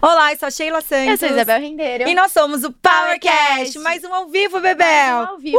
Olá, eu sou a Sheila Santos. Eu sou a Isabel Rendeiro. E nós somos o PowerCast, mais um ao vivo, Bebel. Mais um ao vivo,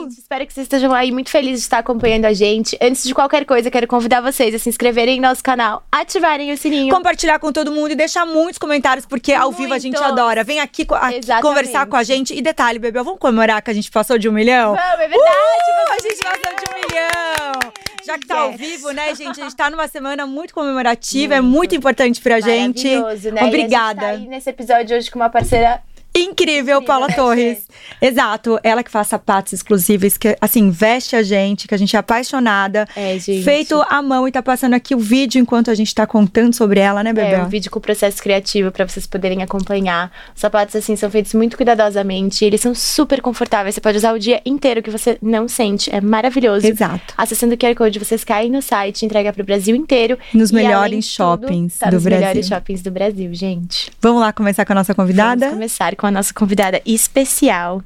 gente. Espero que vocês estejam aí muito felizes de estar acompanhando a gente. Antes de qualquer coisa, quero convidar vocês a se inscreverem em nosso canal, ativarem o sininho. Compartilhar com todo mundo e deixar muitos comentários, porque ao vivo a gente adora. Vem aqui, co- aqui Exatamente. conversar com a gente. E detalhe, Bebel, vamos comemorar que a gente passou de um milhão? Vamos, é verdade. Uh, a vamos gente passou de um milhão! Já que tá ao Yes. vivo, né, gente? A gente tá numa semana muito comemorativa, é muito importante pra gente. Maravilhoso, né? Obrigada. E a gente tá aí nesse episódio hoje com uma parceira Incrível, Paula né, Torres. Exato, ela que faz sapatos exclusivos, que assim, veste a gente, que a gente é apaixonada. É, gente. Feito à mão e tá passando aqui o vídeo enquanto a gente tá contando sobre ela, né, Bebel? É, um vídeo com o processo criativo pra vocês poderem acompanhar. Os sapatos, assim, são feitos muito cuidadosamente. Eles são super confortáveis. Você pode usar o dia inteiro que você não sente. É maravilhoso. Exato. Acessando o QR Code, vocês caem no site, entrega pro Brasil inteiro. Nos melhores de tudo, shoppings tá do nos Brasil. melhores shoppings do Brasil, gente. Vamos lá começar com a nossa convidada? Vamos começar com a nossa convidada especial.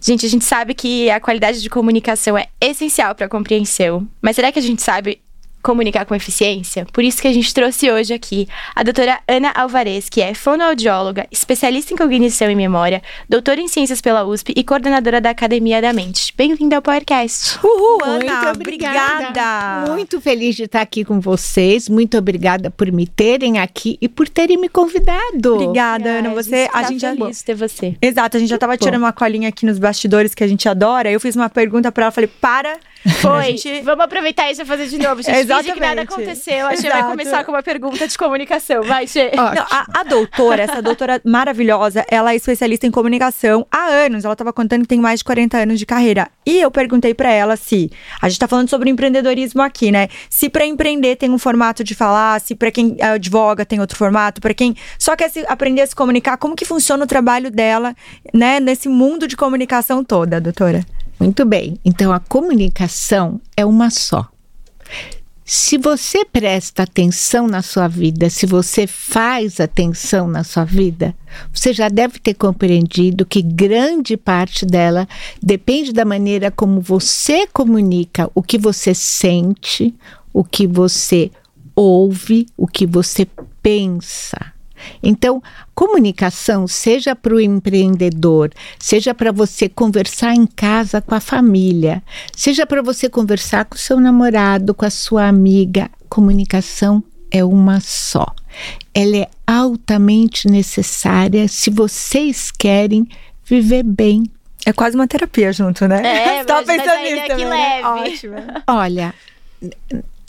Gente, a gente sabe que a qualidade de comunicação é essencial para a compreensão, mas será que a gente sabe comunicar com eficiência? Por isso que a gente trouxe hoje aqui a doutora Ana Alvarez, que é fonoaudióloga, especialista em cognição e memória, doutora em ciências pela USP e coordenadora da Academia da Mente. Bem-vinda ao PowerCast. Uhul, Muito Ana, obrigada. obrigada. Muito feliz de estar aqui com vocês. Muito obrigada por me terem aqui e por terem me convidado. Obrigada, Ana. Você, a tá gente já. feliz de ter você. Exato, a gente já tava bom. tirando uma colinha aqui nos bastidores que a gente adora. Eu fiz uma pergunta pra ela, falei, para. A Foi. gente- Vamos aproveitar isso e fazer de novo, gente. Finge que nada Exatamente. aconteceu. A Xê vai começar com uma pergunta de comunicação. Vai, Xê. A, a doutora, essa doutora maravilhosa, ela é especialista em comunicação há anos. Ela estava contando que tem mais de 40 anos de carreira. E eu perguntei pra ela se. A gente tá falando sobre empreendedorismo aqui, né? Se pra empreender tem um formato de falar, se pra quem advoga tem outro formato, pra quem só quer se, aprender a se comunicar, como que funciona o trabalho dela, né? Nesse mundo de comunicação toda, doutora. Muito bem. Então, a comunicação é uma só. Se você presta atenção na sua vida, se você faz atenção na sua vida, você já deve ter compreendido que grande parte dela depende da maneira como você comunica o que você sente, o que você ouve, o que você pensa. Então, comunicação, seja para o empreendedor, seja para você conversar em casa com a família, seja para você conversar com seu namorado, com a sua amiga, comunicação é uma só. Ela é altamente necessária se vocês querem viver bem. É quase uma terapia junto, né? É, Você tava mas pensando nisso também, né? Ótimo. Olha,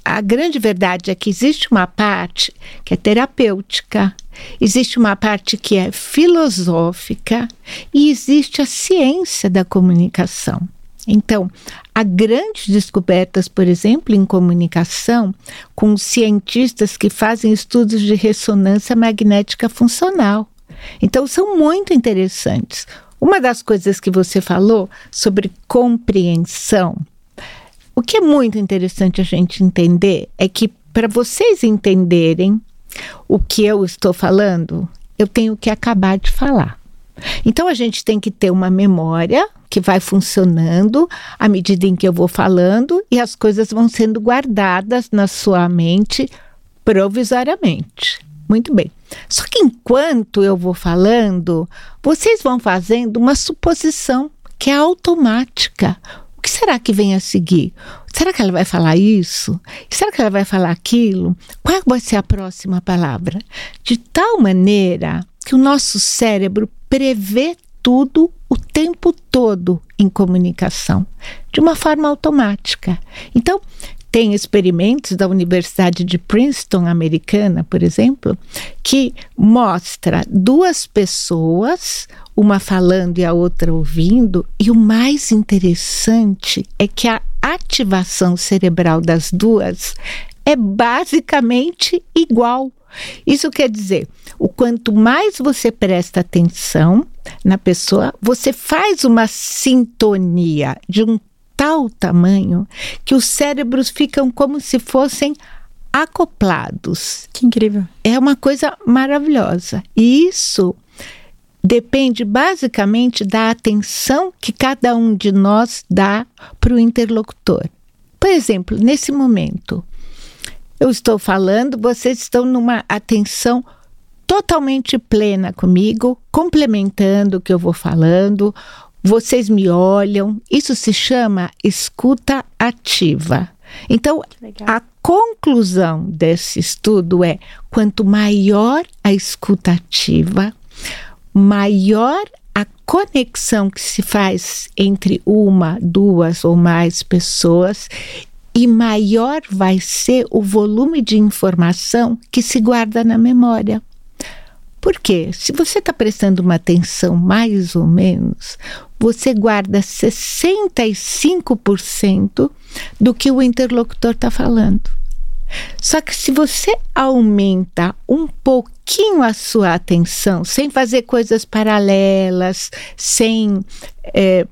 a grande verdade é que existe uma parte que é terapêutica, existe uma parte que é filosófica e existe a ciência da comunicação. Então, há grandes descobertas, por exemplo, em comunicação, com cientistas que fazem estudos de ressonância magnética funcional. Então, são muito interessantes. Uma das coisas que você falou sobre compreensão, o que é muito interessante a gente entender é que para vocês entenderem o que eu estou falando, eu tenho que acabar de falar. Então a gente tem que ter uma memória que vai funcionando à medida em que eu vou falando e as coisas vão sendo guardadas na sua mente provisoriamente. Muito bem. Só que enquanto eu vou falando, vocês vão fazendo uma suposição que é automática. O que será que vem a seguir? Será que ela vai falar isso? Será que ela vai falar aquilo? Qual vai ser a próxima palavra? De tal maneira que o nosso cérebro prevê tudo o tempo todo em comunicação, de uma forma automática. Então, tem experimentos da Universidade de Princeton americana, por exemplo, que mostra duas pessoas, uma falando e a outra ouvindo, e o mais interessante é que a ativação cerebral das duas é basicamente igual. Isso quer dizer, o quanto mais você presta atenção na pessoa, você faz uma sintonia de um tal tamanho que os cérebros ficam como se fossem acoplados. Que incrível. É uma coisa maravilhosa. E isso depende basicamente da atenção que cada um de nós dá para o interlocutor. Por exemplo, nesse momento, eu estou falando, vocês estão numa atenção totalmente plena comigo, complementando o que eu vou falando. Vocês me olham. Isso se chama escuta ativa. Então, a conclusão desse estudo é: quanto maior a escuta ativa, maior a conexão que se faz entre uma, duas ou mais pessoas e maior vai ser o volume de informação que se guarda na memória. Por quê? Se você está prestando uma atenção mais ou menos, você guarda 65% do que o interlocutor está falando. Só que se você aumenta um pouquinho a sua atenção, sem fazer coisas paralelas, sem estar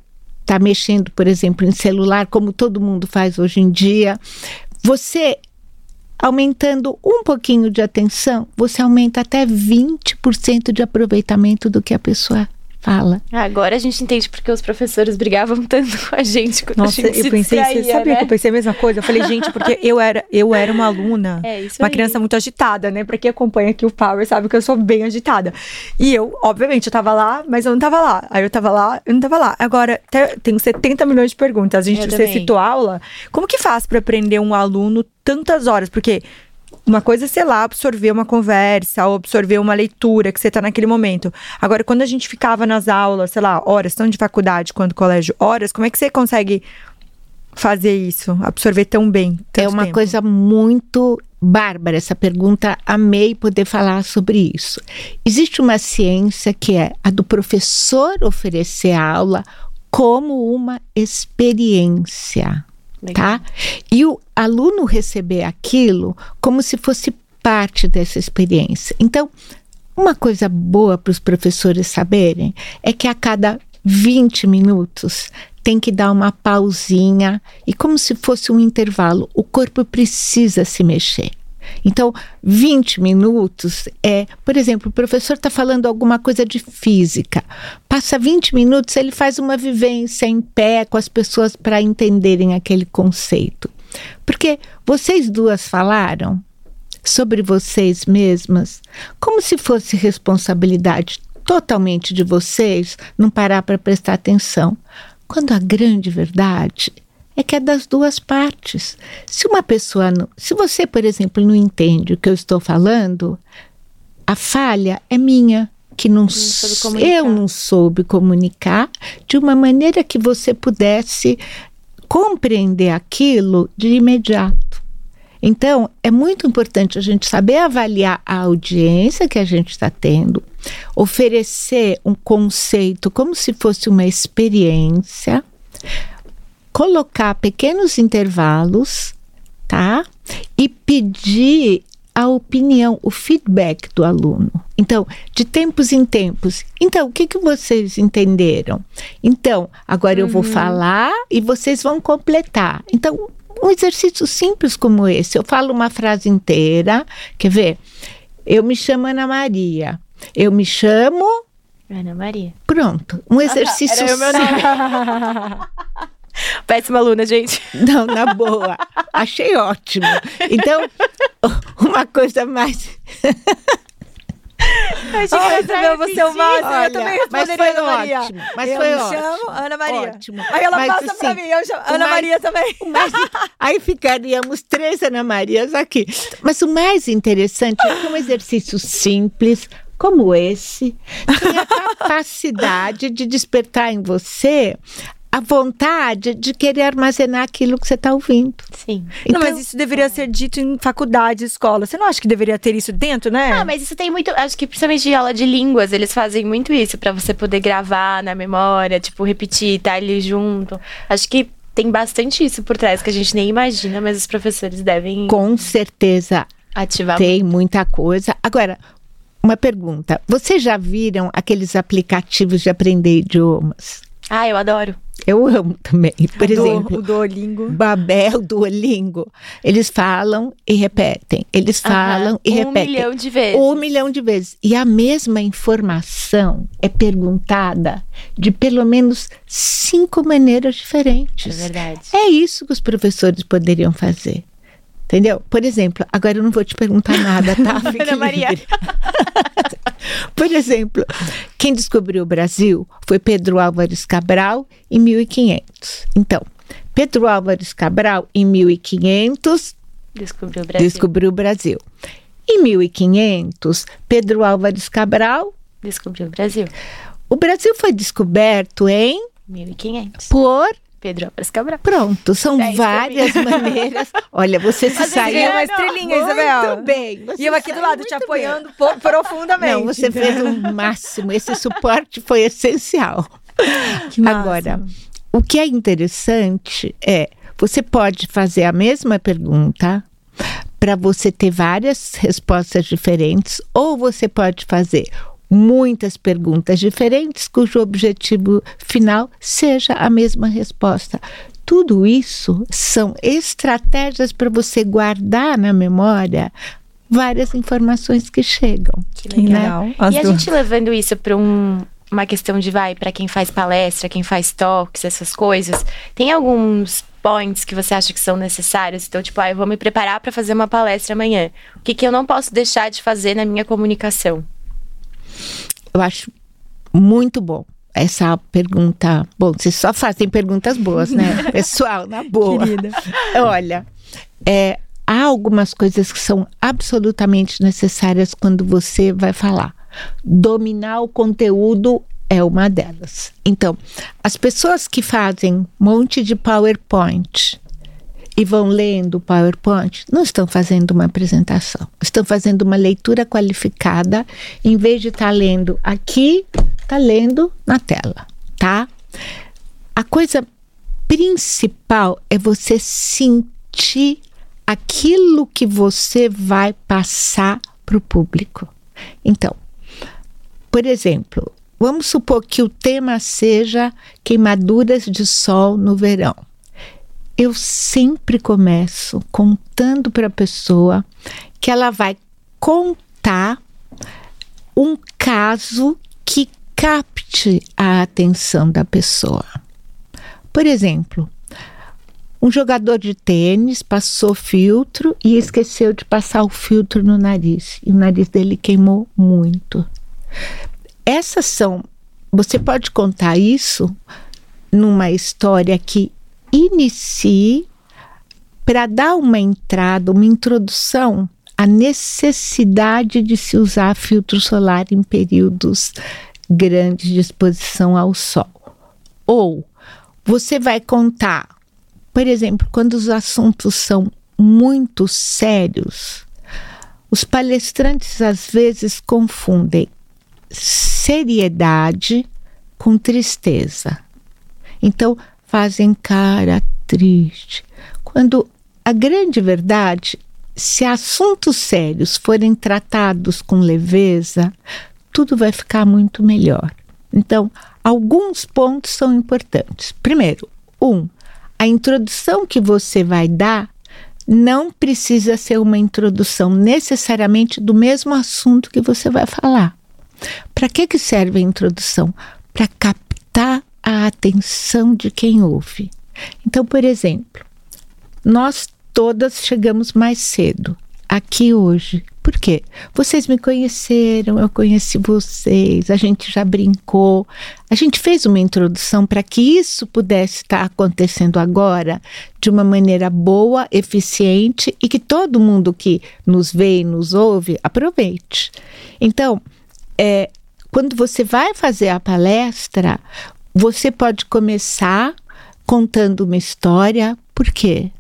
tá mexendo, por exemplo, em celular, como todo mundo faz hoje em dia, você aumentando um pouquinho de atenção, você aumenta até 20% de aproveitamento do que a pessoa fala. Agora a gente entende porque os professores brigavam tanto com a gente quando Nossa, a gente eu se pensei, distraía, você sabia né? que eu pensei a mesma coisa? Eu falei, gente, porque eu era, eu era uma aluna, É uma aí. criança muito agitada, né? Pra quem acompanha aqui o Power sabe que eu sou bem agitada. E eu, obviamente, eu tava lá, mas eu não tava lá. Aí eu tava lá, eu não tava lá. Agora, te- tenho 70 milhões de perguntas. A gente, Eu você também. citou aula. Como que faz pra aprender um aluno tantas horas? Porque uma coisa é, sei lá, absorver uma conversa ou absorver uma leitura que você tá naquele momento. Agora, quando a gente ficava nas aulas, sei lá, horas, tanto de faculdade quanto colégio, horas, como é que você consegue fazer isso? Absorver tão bem? É uma tempo? coisa muito bárbara essa pergunta. Amei poder falar sobre isso. Existe uma ciência que é a do professor oferecer a aula como uma experiência, Legal. tá? E o aluno receber aquilo como se fosse parte dessa experiência. Então, uma coisa boa para os professores saberem é que a cada 20 minutos tem que dar uma pausinha e como se fosse um intervalo, o corpo precisa se mexer. Então, 20 minutos é, por exemplo, o professor está falando alguma coisa de física. Passa 20 minutos, ele faz uma vivência em pé com as pessoas para entenderem aquele conceito. Porque vocês duas falaram sobre vocês mesmas, como se fosse responsabilidade totalmente de vocês não parar para prestar atenção. Quando a grande verdade é que é das duas partes. Se uma pessoa, não, se você, por exemplo, não entende o que eu estou falando, a falha é minha, que não, comunicar. eu não soube comunicar de uma maneira que você pudesse compreender aquilo de imediato. Então, é muito importante a gente saber avaliar a audiência que a gente está tendo, oferecer um conceito como se fosse uma experiência, colocar pequenos intervalos, tá? E pedir a opinião, o feedback do aluno. Então, de tempos em tempos. Então, o que, que vocês entenderam? Então, agora eu vou falar e vocês vão completar. Então, um exercício simples como esse. Eu falo uma frase inteira. Quer ver? Eu me chamo Ana Maria. Eu me chamo. Ana Maria. Pronto. Um exercício Era o meu simples. Péssima aluna, gente. Não, na boa. Achei ótimo. Então, uma coisa mais. Ai, meu, você é o máximo. Olha, eu também mas responderia foi Ana Maria. ótimo, mas eu foi ótimo. chamo Ana Maria. Ótimo. Aí ela Mas, passa pra assim, mim, eu chamo Ana mais- Maria também. Mais- aí ficaríamos três Ana Marias aqui. Mas o mais interessante é que um exercício simples como esse tem a capacidade de despertar em você a vontade de querer armazenar aquilo que você está ouvindo. Sim. não, Então- mas isso deveria ser dito em faculdade, escola. Você não acha que deveria ter isso dentro, né? Ah, mas isso tem muito. Acho que principalmente de aula de línguas, eles fazem muito isso pra você poder gravar na memória, tipo, repetir, tá ali junto. Acho que tem bastante isso por trás que a gente nem imagina, mas os professores devem Com certeza ativar. Tem muita coisa. Agora, uma pergunta: vocês já viram aqueles aplicativos de aprender idiomas? Ah, eu adoro. Eu amo também. Por Do- exemplo, o Duolingo. Babel, Duolingo. Eles falam e repetem. Eles falam e um repetem. milhão de vezes. Um milhão de vezes. E a mesma informação é perguntada de pelo menos cinco maneiras É diferentes. verdade. É isso que os professores poderiam fazer. Entendeu? Por exemplo, agora eu não vou te perguntar nada, tá? Fique Ana Maria. Por exemplo, quem descobriu o Brasil foi Pedro Álvares Cabral em 1500. Então, Pedro Álvares Cabral em 1500 Descobriu o Brasil. descobriu o Brasil. Em 1500, Pedro Álvares Cabral, Descobriu o Brasil. o Brasil foi descoberto em 1500. por Pedro Álvares Cabral. Pronto, são Dez várias maneiras. Olha, você se saiu uma estrelinha, muito Isabel. bem. você E eu aqui do lado te muito apoiando po- profundamente. Não, você fez o máximo. Esse suporte foi essencial. Que. Agora, o que é interessante é você pode fazer a mesma pergunta para você ter várias respostas diferentes, ou você pode fazer muitas perguntas diferentes cujo objetivo final seja a mesma resposta. Tudo isso são estratégias para você guardar na memória várias informações que chegam. Que legal. As E a gente levando isso para um, uma questão de vai para quem faz palestra, quem faz talks, essas coisas. Tem alguns points que você acha que são necessários? Então, tipo, ah, eu vou me preparar para fazer uma palestra amanhã. O que, que eu não posso deixar de fazer na minha comunicação? Eu acho muito bom essa pergunta. Bom, vocês só fazem perguntas boas, né? Pessoal, na boa. Querida. Olha, é, há algumas coisas que são absolutamente necessárias quando você vai falar. Dominar o conteúdo é uma delas. Então, as pessoas que fazem um monte de PowerPoint e vão lendo o PowerPoint, não estão fazendo uma apresentação, estão fazendo uma leitura qualificada, em vez de estar lendo aqui, está lendo na tela, tá? A coisa principal é você sentir aquilo que você vai passar para o público. Então, por exemplo, vamos supor que o tema seja queimaduras de sol no verão. Eu sempre começo contando para a pessoa que ela vai contar um caso que capte a atenção da pessoa. Por exemplo, um jogador de tênis passou filtro e esqueceu de passar o filtro no nariz. E o nariz dele queimou muito. Essas são. Você pode contar isso numa história que inicie para dar uma entrada, uma introdução à necessidade de se usar filtro solar em períodos grandes de exposição ao sol. Ou você vai contar, por exemplo, quando os assuntos são muito sérios, os palestrantes às vezes confundem seriedade com tristeza. Então, fazem cara triste. Quando a grande verdade, se assuntos sérios forem tratados com leveza, tudo vai ficar muito melhor. Então, alguns pontos são importantes. Primeiro, um, a introdução que você vai dar não precisa ser uma introdução necessariamente do mesmo assunto que você vai falar. Para que, que serve a introdução? Para captar a atenção de quem ouve. Então, por exemplo, nós todas chegamos mais cedo aqui hoje. Por quê? Vocês me conheceram, eu conheci vocês, a gente já brincou, a gente fez uma introdução para que isso pudesse estar acontecendo agora de uma maneira boa, eficiente e que todo mundo que nos vê e nos ouve aproveite. Então, é, quando você vai fazer a palestra, você pode começar contando uma história. Por quê?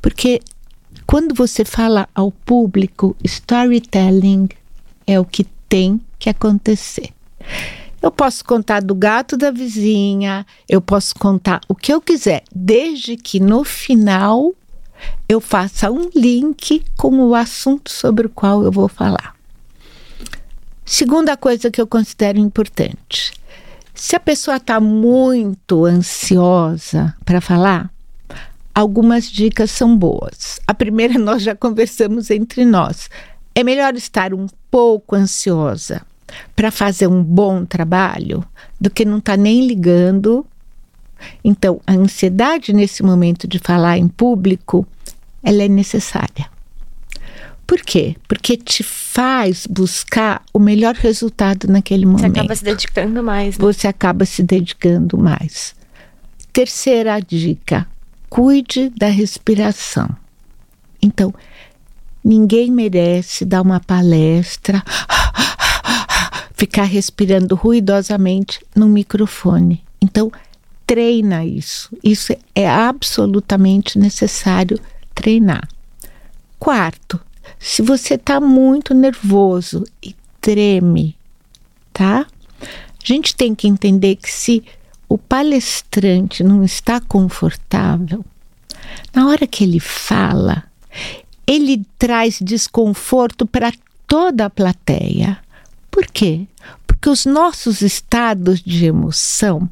Porque quando você fala ao público, storytelling é o que tem que acontecer. Eu posso contar do gato da vizinha, eu posso contar o que eu quiser, desde que no final eu faça um link com o assunto sobre o qual eu vou falar. Segunda coisa que eu considero importante: se a pessoa está muito ansiosa para falar, algumas dicas são boas. A primeira nós já conversamos entre nós. É melhor estar um pouco ansiosa para fazer um bom trabalho do que não estar tá nem ligando. Então, a ansiedade nesse momento de falar em público, ela é necessária. Por quê? Porque te faz buscar o melhor resultado naquele Você momento. acaba se dedicando mais, né? Você acaba se dedicando mais. Terceira dica: cuide da respiração. Então, ninguém merece dar uma palestra, ficar respirando ruidosamente no microfone. Então, treina isso. Isso é absolutamente necessário treinar. Quarto, se você está muito nervoso e treme, tá? A gente tem que entender que se o palestrante não está confortável, na hora que ele fala, ele traz desconforto para toda a plateia. Por quê? Porque os nossos estados de emoção,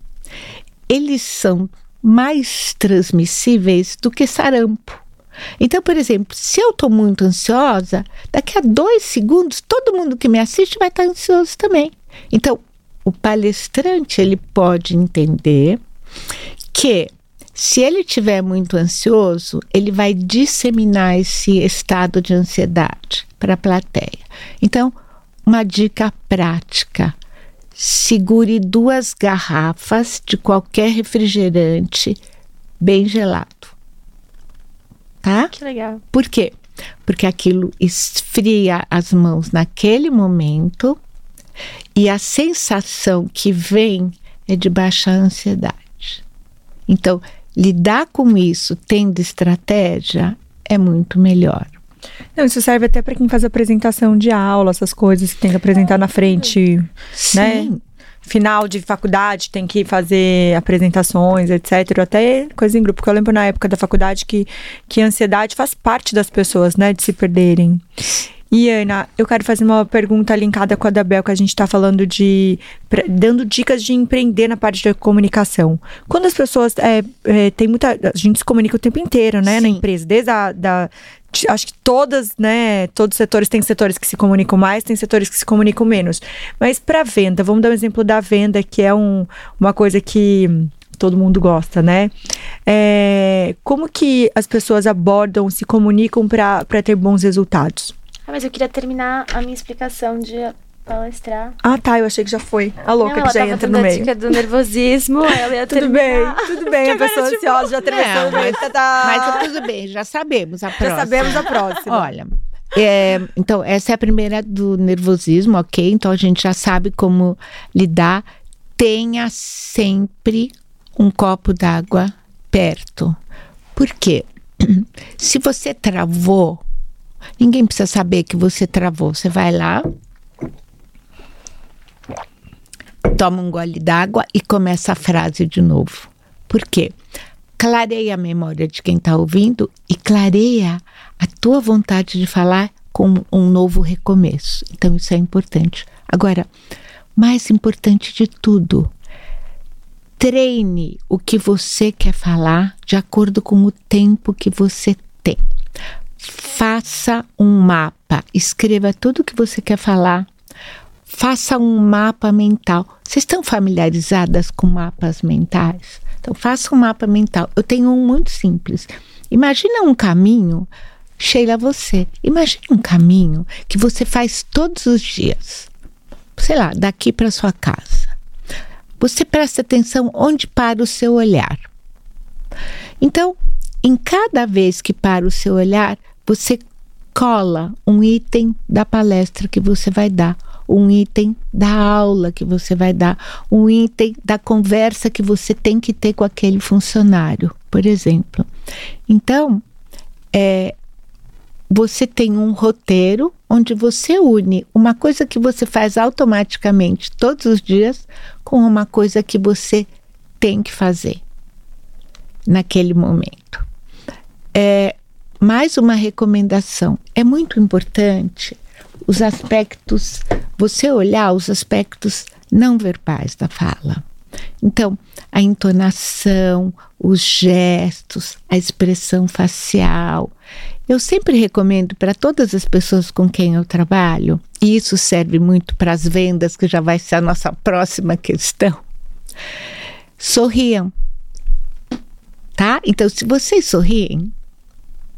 eles são mais transmissíveis do que sarampo. Então, por exemplo, se eu estou muito ansiosa, daqui a dois segundos, todo mundo que me assiste vai estar ansioso também. Então, o palestrante ele pode entender que se ele estiver muito ansioso, ele vai disseminar esse estado de ansiedade para a plateia. Então, uma dica prática: segure duas garrafas de qualquer refrigerante bem gelado. Tá? Que legal. Por quê? Porque aquilo esfria as mãos naquele momento e a sensação que vem é de baixa ansiedade. Então, lidar com isso tendo estratégia é muito melhor. Não, isso serve até para quem faz apresentação de aula, essas coisas, tem que apresentar na frente, né? Final de faculdade, tem que fazer apresentações, etc. Até coisa em grupo, porque eu lembro na época da faculdade que, que a ansiedade faz parte das pessoas, né? De se perderem. E Ana, eu quero fazer uma pergunta linkada com a da Bel, que a gente está falando de. pra- dando dicas de empreender na parte da comunicação. Quando as pessoas. É, é, tem muita. A gente se comunica o tempo inteiro, né, na Sim. empresa. Desde a. Da, acho que todas, né? Todos os setores tem setores que se comunicam mais, tem setores que se comunicam menos. Mas para venda, vamos dar um exemplo da venda, que é um, uma coisa que todo mundo gosta, né? É, como que as pessoas abordam, se comunicam para ter bons resultados? Ah, mas eu queria terminar a minha explicação de palestrar. Ah, tá, eu achei que já foi. A louca Não, que ela já entra no a meio. dica do nervosismo, ela ia Tudo terminar. bem, tudo bem. A pessoa agora, tipo, ansiosa já atravessou Não, o meio. Tá, tá. Mas tudo bem, já sabemos a já próxima. sabemos a próxima. Olha, é, então essa é a primeira do nervosismo, ok? Então a gente já sabe como lidar. Tenha sempre um copo d'água perto. Por quê? Se você travou, ninguém precisa saber que você travou. Você vai lá, toma um gole d'água e começa a frase de novo. Por quê? Clareia a memória de quem está ouvindo e clareia a tua vontade de falar com um novo recomeço. Então, isso é importante. Agora, mais importante de tudo, treine o que você quer falar de acordo com o tempo que você tem. Faça um mapa, escreva tudo o que você quer falar. Faça um mapa mental. Vocês estão familiarizadas com mapas mentais? Então, faça um mapa mental. Eu tenho um muito simples. Imagina um caminho, Sheila, você. Imagine um caminho que você faz todos os dias. Sei lá, daqui para sua casa. Você presta atenção onde para o seu olhar. Então, em cada vez que para o seu olhar, você cola um item da palestra que você vai dar, um item da aula que você vai dar, um item da conversa que você tem que ter com aquele funcionário, por exemplo. Então, é, você tem um roteiro onde você une uma coisa que você faz automaticamente todos os dias com uma coisa que você tem que fazer naquele momento. É, mais uma recomendação: é muito importante os aspectos, você olhar os aspectos não verbais da fala. Então, a entonação, os gestos, a expressão facial. Eu sempre recomendo para todas as pessoas com quem eu trabalho, e isso serve muito para as vendas, que já vai ser a nossa próxima questão. Sorriam. Tá? Então, se vocês sorriem,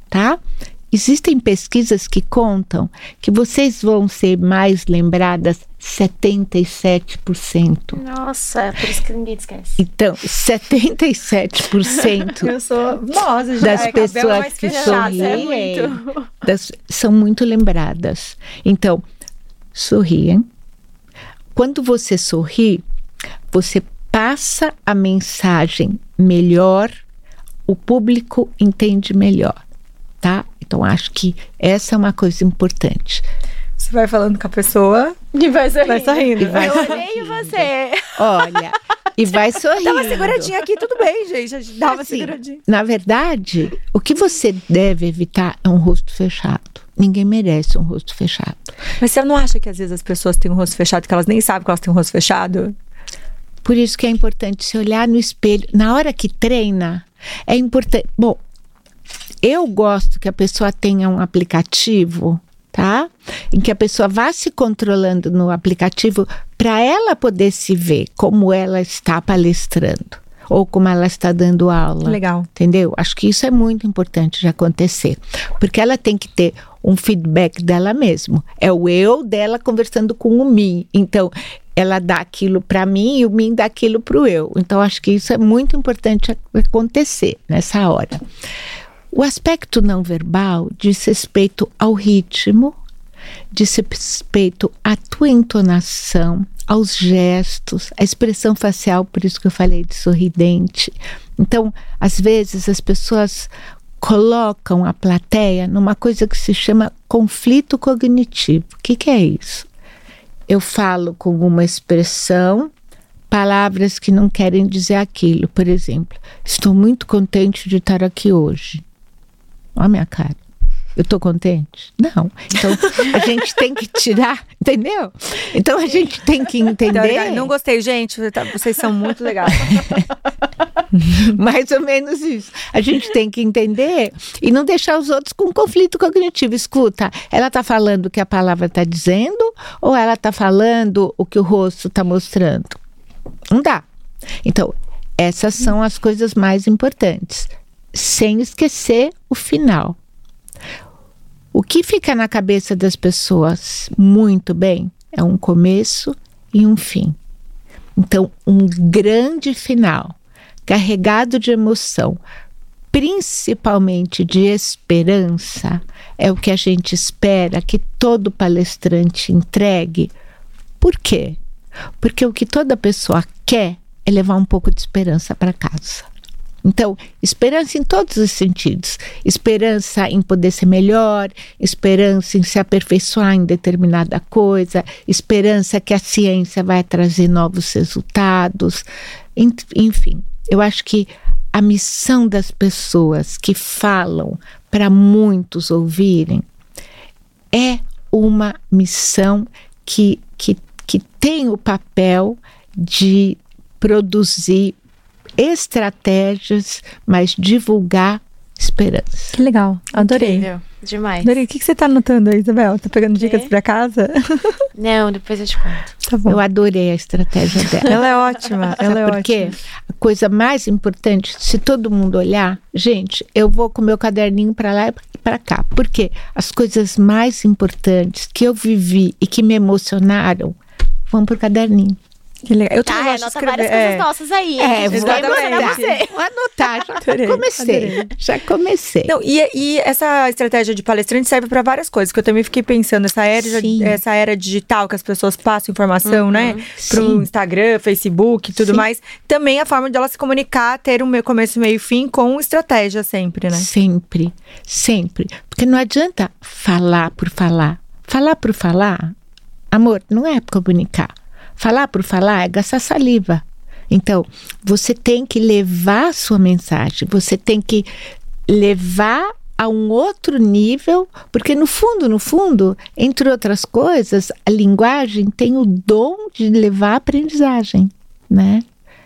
tá? Existem pesquisas que contam que vocês vão ser mais lembradas 77%. Nossa, por isso que ninguém esquece. Então, 77% Eu sou nossa, já das é, pessoas que fechado, é sorriem muito. das- são muito lembradas. Então, sorriem. Quando você sorri, você passa a mensagem melhor, o público entende melhor, tá? Então, acho que essa é uma coisa importante. Você vai falando com a pessoa, E vai sorrindo. vai sorrindo. vai Eu odeio você. Olha, e vai sorrindo. Dá uma seguradinha aqui, tudo bem, gente. A gente dá uma Assim, seguradinha. Na verdade, o que você deve evitar é um rosto fechado. Ninguém merece um rosto fechado. Mas você não acha que às vezes as pessoas têm um rosto fechado, que elas nem sabem que elas têm um rosto fechado? Por isso que é importante se olhar no espelho. Na hora que treina, é importante. Bom, eu gosto que a pessoa tenha um aplicativo, tá? Em que a pessoa vá se controlando no aplicativo para ela poder se ver como ela está palestrando ou como ela está dando aula. Legal. Entendeu? Acho que isso é muito importante de acontecer. Porque ela tem que ter um feedback dela mesma. É o eu dela conversando com o mim. Então, ela dá aquilo para mim e o mim dá aquilo para o eu. Então, acho que isso é muito importante acontecer nessa hora. O aspecto não verbal diz respeito ao ritmo, diz respeito à tua entonação, aos gestos, à expressão facial, por isso que eu falei de sorridente. Então, às vezes as pessoas colocam a plateia numa coisa que se chama conflito cognitivo. O que, que é isso? Eu falo com uma expressão, palavras que não querem dizer aquilo. Por exemplo, estou muito contente de estar aqui hoje. Olha a minha cara. Eu estou contente? Não. Então a gente tem que tirar, entendeu? Então a gente tem que entender. Não gostei, gente. tá- Vocês são muito legais. Mais ou menos isso. A gente tem que entender e não deixar os outros com conflito cognitivo. Escuta, ela está falando o que a palavra está dizendo ou ela está falando o que o rosto está mostrando? Não dá. Então, essas são as coisas mais importantes. Sem esquecer o final. O que fica na cabeça das pessoas muito bem é um começo e um fim. Então, um grande final, carregado de emoção, principalmente de esperança, é o que a gente espera que todo palestrante entregue. Por quê? Porque o que toda pessoa quer é levar um pouco de esperança para casa. Então, esperança em todos os sentidos. Esperança em poder ser melhor, esperança em se aperfeiçoar em determinada coisa, esperança que a ciência vai trazer novos resultados. En- Enfim, eu acho que a missão das pessoas que falam para muitos ouvirem é uma missão que, que, que tem o papel de produzir estratégias, mas divulgar esperança. Que legal. Adorei. Incrível. Demais. Adorei. O que, que você tá anotando aí, Isabel? Tá pegando dicas pra casa? Não, depois eu te conto. tá bom. Eu adorei a estratégia dela. Ela é ótima. Ela é Sabe por quê? ótima. A coisa mais importante, se todo mundo olhar, gente, eu vou com meu caderninho para lá e para cá. Porque as coisas mais importantes que eu vivi e que me emocionaram vão pro caderninho. Que legal. Eu também de anota escrever. várias é. coisas nossas aí. É, É, vou anotar. você. Vou anotar, já Adorei, comecei. adorei. Já comecei. Não, e, e essa estratégia de palestrante serve para várias coisas, que eu também fiquei pensando, essa era, Sim. essa era digital que as pessoas passam informação, né? Pro Sim. Instagram, Facebook e tudo Sim. mais. Também a forma de ela se comunicar, ter um meio começo, meio e fim com estratégia sempre, né? Sempre, sempre. Porque não adianta falar por falar. Falar por falar, amor, não é comunicar. Falar por falar é gastar saliva. Então, você tem que levar a sua mensagem, você tem que levar a um outro nível, porque no fundo, no fundo, entre outras coisas, a linguagem tem o dom de levar aprendizagem, né?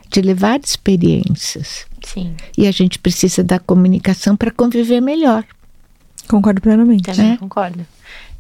De levar experiências. Sim, E a gente precisa da comunicação para conviver melhor. Concordo plenamente. também É. concordo.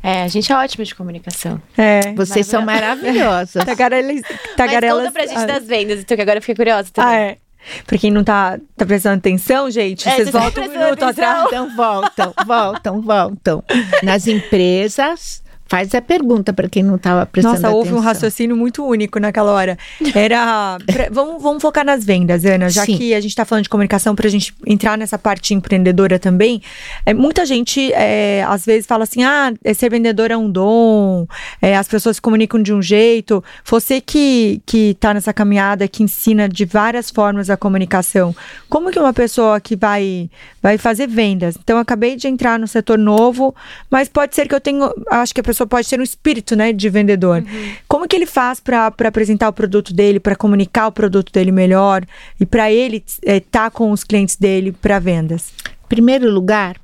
É, a gente é ótimo de comunicação. É. Vocês são maravilhosas. Tagarelas, Mas tagarelas. conta pra gente ah, das vendas, então que agora eu fiquei curiosa também. Ah, é. Pra quem não tá, tá prestando atenção, gente, É, vocês voltam um minuto atenção? atrás. Então voltam, voltam, voltam. Nas empresas, faz a pergunta para quem não estava prestando Nossa, atenção. houve um raciocínio muito único naquela hora. Era. pra- vamos, vamos focar nas vendas, Ana, já Sim. que a gente está falando de comunicação, para a gente entrar nessa parte empreendedora também. É, muita gente, é, às vezes, fala assim: ah, é, ser vendedor é um dom, é, as pessoas se comunicam de um jeito. Você que, que tá nessa caminhada, que ensina de várias formas a comunicação, como que uma pessoa que vai, vai fazer vendas? Então, acabei de entrar no setor novo, mas pode ser que eu tenha. Acho que a pessoa pode ter um espírito né, de vendedor. Como que ele faz para apresentar o produto dele, para comunicar o produto dele melhor e para ele estar com os clientes dele para vendas? Primeiro lugar,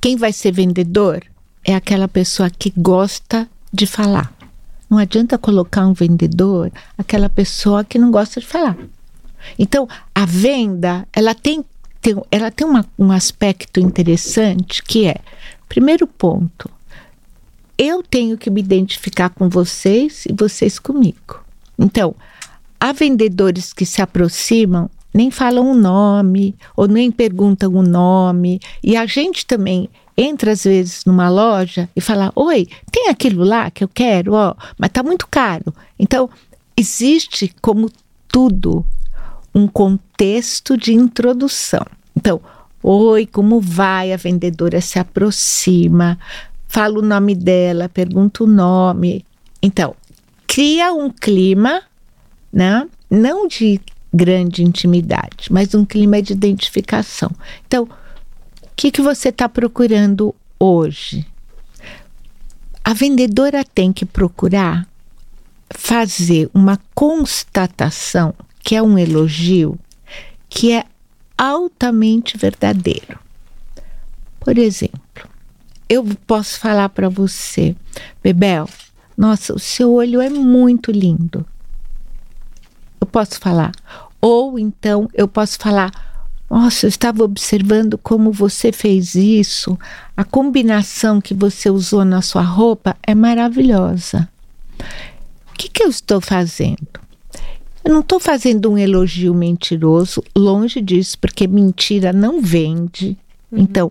quem vai ser vendedor é aquela pessoa que gosta de falar. Não adianta colocar um vendedor, aquela pessoa que não gosta de falar. Então, a venda, ela tem, tem- ela tem uma- um aspecto interessante que é, primeiro ponto, eu tenho que me identificar com vocês e vocês comigo. Então, há vendedores que se aproximam, nem falam o nome, ou nem perguntam o nome, e a gente também entra às vezes numa loja e fala: Oi, tem aquilo lá que eu quero, ó, mas tá muito caro. Então, existe como tudo um contexto de introdução. Então, oi, como vai? A vendedora se aproxima, fala o nome dela, pergunta o nome. Então, cria um clima, né? Não de grande intimidade, mas um clima de identificação. Então, o que, que você está procurando hoje? A vendedora tem que procurar fazer uma constatação, que é um elogio, que é altamente verdadeiro. Por exemplo, eu posso falar para você, Bebel, nossa, o seu olho é muito lindo. Eu posso falar. Ou então eu posso falar, nossa, eu estava observando como você fez isso. A combinação que você usou na sua roupa é maravilhosa. O que, que eu estou fazendo? Eu não estou fazendo um elogio mentiroso, longe disso, porque mentira não vende. Então,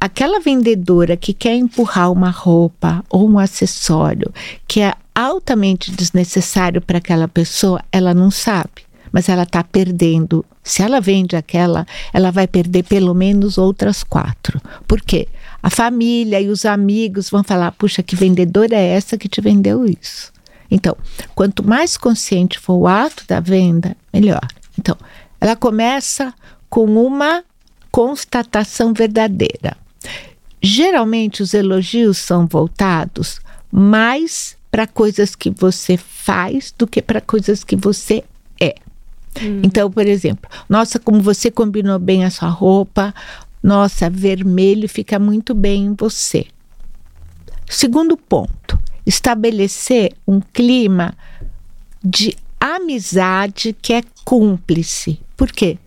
aquela vendedora que quer empurrar uma roupa ou um acessório que é altamente desnecessário para aquela pessoa, ela não sabe, mas ela está perdendo. Se ela vende aquela, ela vai perder pelo menos outras quatro. Por quê? A família e os amigos vão falar: puxa, que vendedora é essa que te vendeu isso? Então, quanto mais consciente for o ato da venda, melhor. Então, ela começa com uma constatação verdadeira. Geralmente, os elogios são voltados mais para coisas que você faz do que para coisas que você é. Então, por exemplo, nossa, como você combinou bem a sua roupa, nossa, vermelho fica muito bem em você. Segundo ponto, estabelecer um clima de amizade que é cúmplice. Por quê?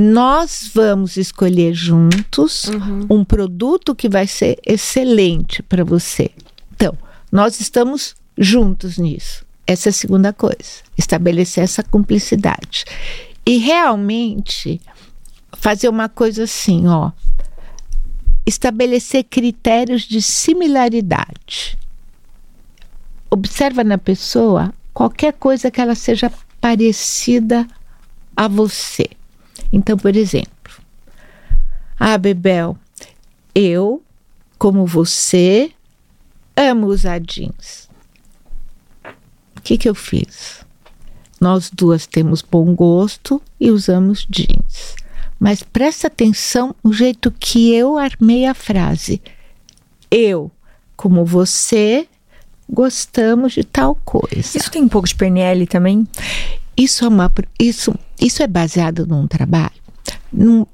Nós vamos escolher juntos um produto que vai ser excelente para você. Então, nós estamos juntos nisso. Essa é a segunda coisa, estabelecer essa cumplicidade. E realmente fazer uma coisa assim, ó, estabelecer critérios de similaridade. Observa na pessoa qualquer coisa que ela seja parecida a você. Então, por exemplo, ah, Bebel, eu, como você, amo usar jeans. O que, que eu fiz? Nós duas temos bom gosto e usamos jeans. Mas presta atenção no jeito que eu armei a frase. Eu, como você, gostamos de tal coisa. Isso tem um pouco de PNL também? Isso é, uma, isso, isso é baseado num trabalho. Num,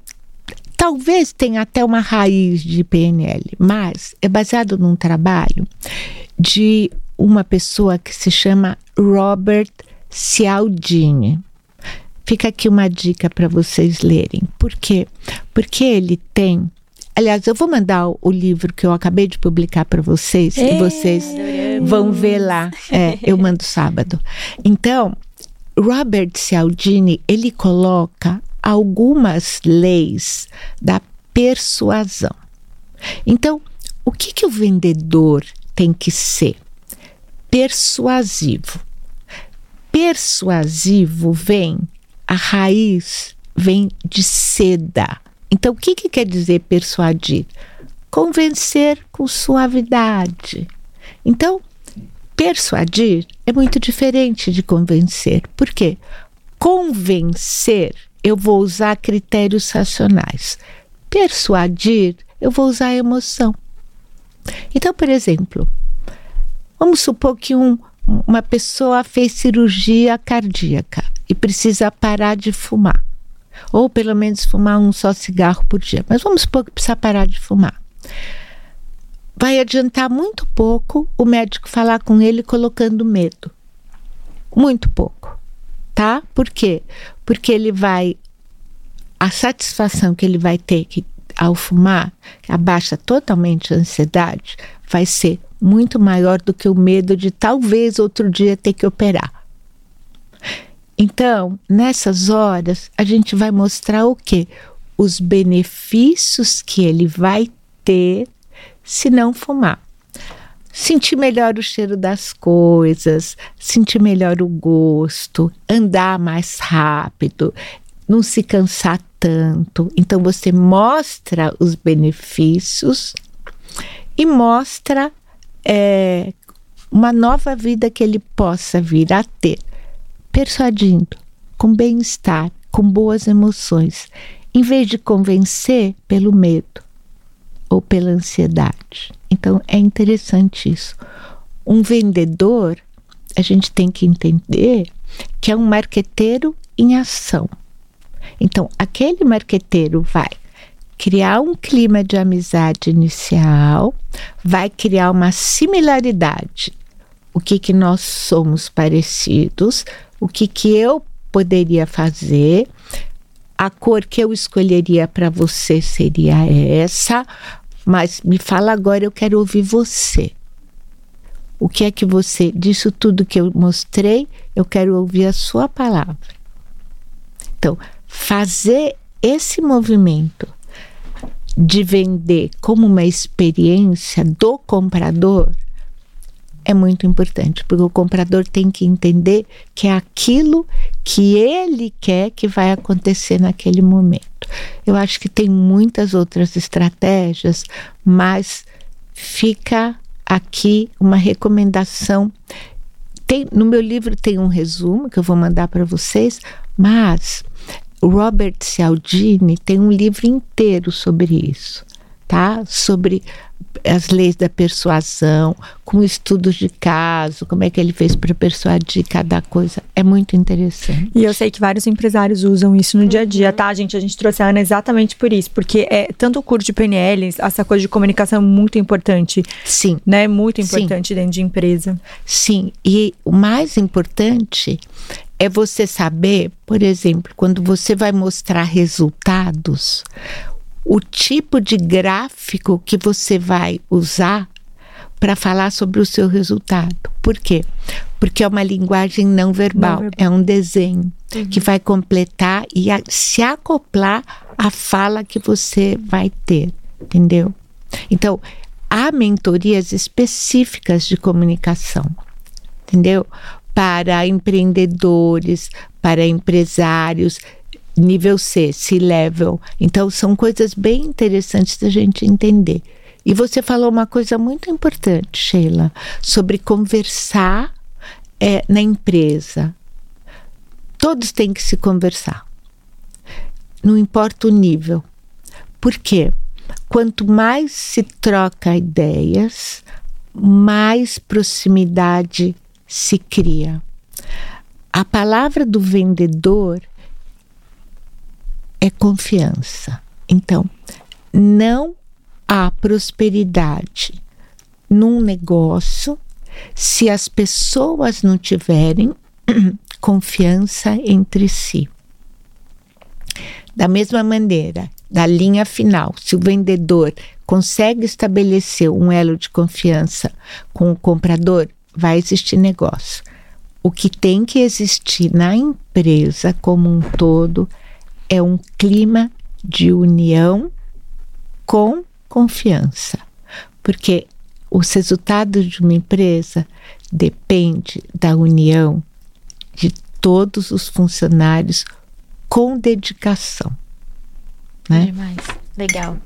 talvez tenha até uma raiz de PNL, mas é baseado num trabalho de uma pessoa que se chama Robert Cialdini. Fica aqui uma dica para vocês lerem. Por quê? Porque ele tem. Aliás, eu vou mandar o, o livro que eu acabei de publicar para vocês e vocês vão ver lá. É, eu mando sábado. Então, Robert Cialdini, ele coloca algumas leis da persuasão. Então, o que, que o vendedor tem que ser? Persuasivo. Persuasivo vem, a raiz vem de seda. Então, o que, que quer dizer persuadir? Convencer com suavidade. Então, persuadir é muito diferente de convencer. Por quê? Convencer, eu vou usar critérios racionais. Persuadir, eu vou usar emoção. Então, por exemplo, vamos supor que um, uma pessoa fez cirurgia cardíaca e precisa parar de fumar. Ou pelo menos fumar um só cigarro por dia. Mas vamos supor que precisa parar de fumar. Vai adiantar muito pouco o médico falar com ele colocando medo. Muito pouco. Tá? Por quê? Porque ele vai. A satisfação que ele vai ter que ao fumar, abaixa totalmente a ansiedade, vai ser muito maior do que o medo de talvez outro dia ter que operar. Então, nessas horas, a gente vai mostrar o quê? Os benefícios que ele vai ter se não fumar. Sentir melhor o cheiro das coisas, sentir melhor o gosto, andar mais rápido, não se cansar tanto. Então você mostra os benefícios e mostra é, uma nova vida que ele possa vir a ter, persuadindo, com bem-estar, com boas emoções, em vez de convencer pelo medo ou pela ansiedade. Então é interessante isso. Um vendedor, a gente tem que entender que é um marqueteiro em ação. Então, aquele marqueteiro vai criar um clima de amizade inicial, vai criar uma similaridade. O que, que nós somos parecidos, o que, que eu poderia fazer, a cor que eu escolheria para você seria essa, mas me fala agora, eu quero ouvir você. O que é que você, disso tudo que eu mostrei, eu quero ouvir a sua palavra. Então, fazer esse movimento de vender como uma experiência do comprador é muito importante, porque o comprador tem que entender que é aquilo que ele quer que vai acontecer naquele momento. Eu acho que tem muitas outras estratégias, mas fica aqui uma recomendação. Tem, no meu livro tem um resumo que eu vou mandar para vocês, mas Robert Cialdini tem um livro inteiro sobre isso, tá? Sobre as leis da persuasão, com estudos de caso, como é que ele fez para persuadir cada coisa. É muito interessante. E eu sei que vários empresários usam isso no dia a dia, tá, gente? A gente trouxe a Ana exatamente por isso, porque é tanto o curso de PNL, essa coisa de comunicação é muito importante. Sim. Né? Muito importante Sim. dentro de empresa. Sim. E o mais importante é você saber, por exemplo, quando você vai mostrar resultados, o tipo de gráfico que você vai usar para falar sobre o seu resultado. Por quê? Porque é uma linguagem não verbal, não verbal. é um desenho uhum. que vai completar e a, se acoplar à fala que você vai ter, entendeu? Então, há mentorias específicas de comunicação, entendeu? para empreendedores, para empresários, nível C, C-level. Então, são coisas bem interessantes da gente entender. E você falou uma coisa muito importante, Sheila, sobre conversar é, na empresa. Todos têm que se conversar. Não importa o nível. Por quê? Quanto mais se troca ideias, mais proximidade se cria. A palavra do vendedor é confiança. Então, não há prosperidade num negócio se as pessoas não tiverem confiança entre si. Da mesma maneira, da linha final, se o vendedor consegue estabelecer um elo de confiança com o comprador, vai existir negócio. o que tem que existir na empresa como um todo é um clima de união com confiança. Porque os resultados de uma empresa depende da união de todos os funcionários com dedicação. Né? Demais. Legal.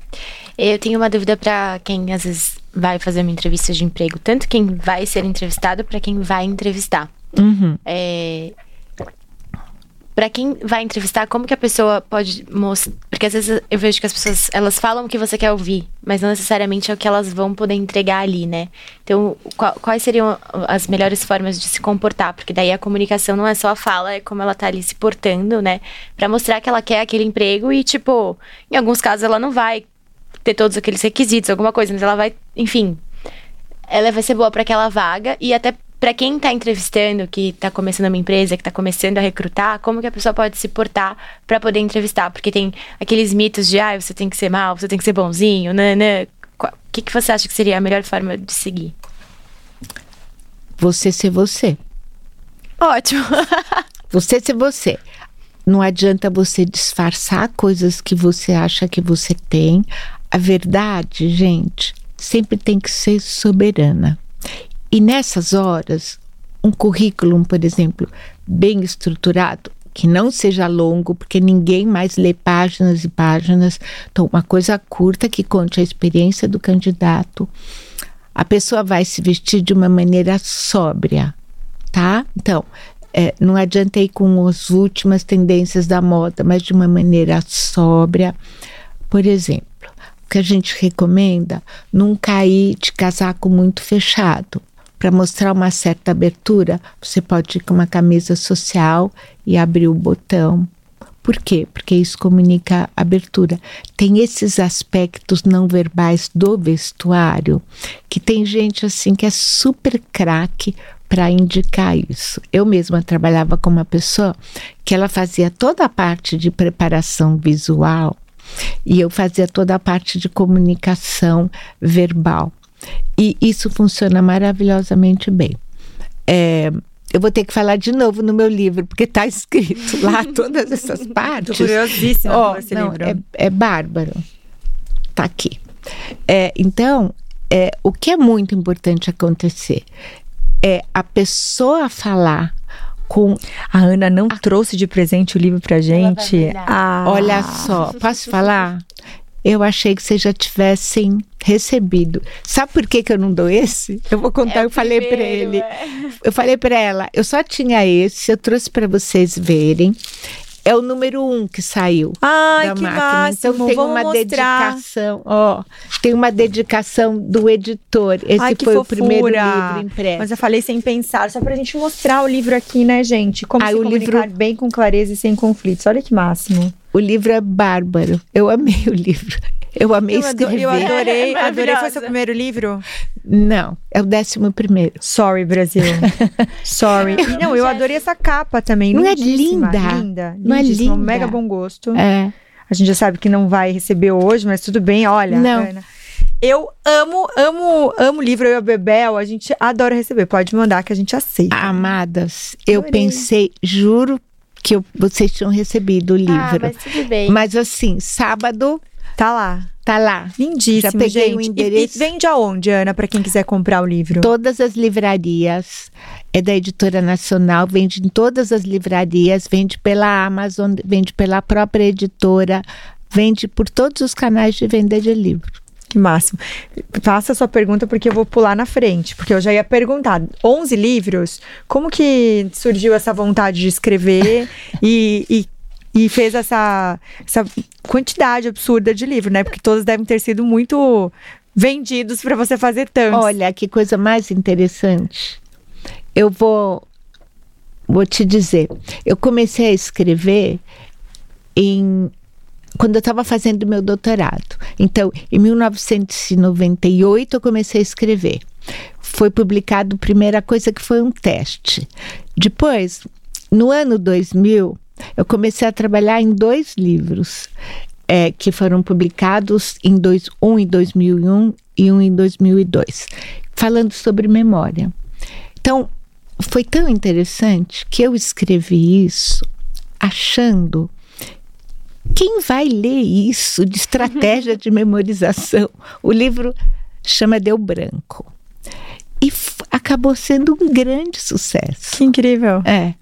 Eu tenho uma dúvida para quem às vezes vai fazer uma entrevista de emprego, tanto quem vai ser entrevistado para quem vai entrevistar. Uhum. É, para quem vai entrevistar, como que a pessoa pode mostrar? Porque às vezes eu vejo que as pessoas elas falam o que você quer ouvir, mas não necessariamente é o que elas vão poder entregar ali, né? Então, qual, quais seriam as melhores formas de se comportar? Porque daí a comunicação não é só a fala, é como ela tá ali se portando, né? Para mostrar que ela quer aquele emprego e, tipo, em alguns casos ela não vai ter todos aqueles requisitos, alguma coisa, mas ela vai, enfim, ela vai ser boa para aquela vaga e até para quem está entrevistando, que está começando uma empresa, que está começando a recrutar, como que a pessoa pode se portar para poder entrevistar? Porque tem aqueles mitos de, ah, você tem que ser mal, você tem que ser bonzinho, né, né. O que, que você acha que seria a melhor forma de seguir? Você ser você. Ótimo. você ser você. Não adianta você disfarçar coisas que você acha que você tem. A verdade, gente, sempre tem que ser soberana. E nessas horas, um currículo, por exemplo, bem estruturado, que não seja longo, porque ninguém mais lê páginas e páginas. Então, uma coisa curta que conte a experiência do candidato. A pessoa vai se vestir de uma maneira sóbria, tá? Então, é, não adianta ir com as últimas tendências da moda, mas de uma maneira sóbria. Por exemplo, o que a gente recomenda, não cair de casaco muito fechado para mostrar uma certa abertura, você pode ir com uma camisa social e abrir o botão. Por quê? Porque isso comunica abertura. Tem esses aspectos não verbais do vestuário que tem gente assim que é super craque para indicar isso. Eu mesma trabalhava com uma pessoa que ela fazia toda a parte de preparação visual e eu fazia toda a parte de comunicação verbal. E isso funciona maravilhosamente bem. É, eu vou ter que falar de novo no meu livro, porque está escrito lá todas essas partes. Estou curiosíssima oh, esse não, livro. É, é bárbaro. Está aqui. É, então, é, o que é muito importante acontecer é a pessoa falar com. A Ana não a... trouxe de presente o livro pra gente. Ah. Olha só, posso falar? eu achei que vocês já tivessem recebido. Sabe por que, que eu não dou esse? Eu vou contar, é eu falei para ele. É. Eu falei para ela, eu só tinha esse, eu trouxe para vocês verem. É o número um que saiu Ai, da que máquina. Máximo. Então tem Vamos uma mostrar. dedicação, ó, tem uma dedicação do editor. Esse Ai, foi fofura. o primeiro livro impresso. Mas eu falei sem pensar, só pra gente mostrar o livro aqui, né, gente? Como se o comunicar livro... bem com clareza e sem conflitos. Olha que máximo. O livro é bárbaro. Eu amei o livro. Eu amei eu escrever. Eu adorei, adorei. Foi seu primeiro livro? Não, é o décimo primeiro. Sorry, Brasil. Sorry. Não, eu adorei essa capa também. Não é linda? Linda. Não é linda? Mega bom gosto. É. A gente já sabe que não vai receber hoje, mas tudo bem. Olha, não. Ana. Eu amo, amo, amo livro. Eu e a Bebel, a gente adora receber. Pode mandar que a gente aceita. Amadas, eu Adorei. pensei, juro que eu, vocês tinham recebido o livro. Ah, mas tudo bem. Mas assim, sábado Tá lá. Tá lá. Lindíssimo, Já peguei gente. o endereço. E, e vende aonde, Ana, para quem quiser comprar o livro? Todas as livrarias. É da Editora Nacional, vende em todas as livrarias, vende pela Amazon, vende pela própria editora, vende por todos os canais de venda de livro. Que máximo. Faça a sua pergunta porque eu vou pular na frente, porque eu já ia perguntar. 11 livros, como que surgiu essa vontade de escrever e, e e fez essa, essa quantidade absurda de livros, né? Porque todos devem ter sido muito vendidos para você fazer tantos. Olha, que coisa mais interessante. Eu vou vou te dizer, eu comecei a escrever em quando eu estava fazendo meu doutorado. Então, em 1998 eu comecei a escrever. Foi publicado a primeira coisa que foi um teste. Depois, no ano 2000, eu comecei a trabalhar em dois livros é, que foram publicados em dois, um em 2001 e um em 2002, falando sobre memória. Então, foi tão interessante que eu escrevi isso achando quem vai ler isso de estratégia de memorização? O livro chama Deu Branco. E acabou sendo um grande sucesso. Que incrível. É.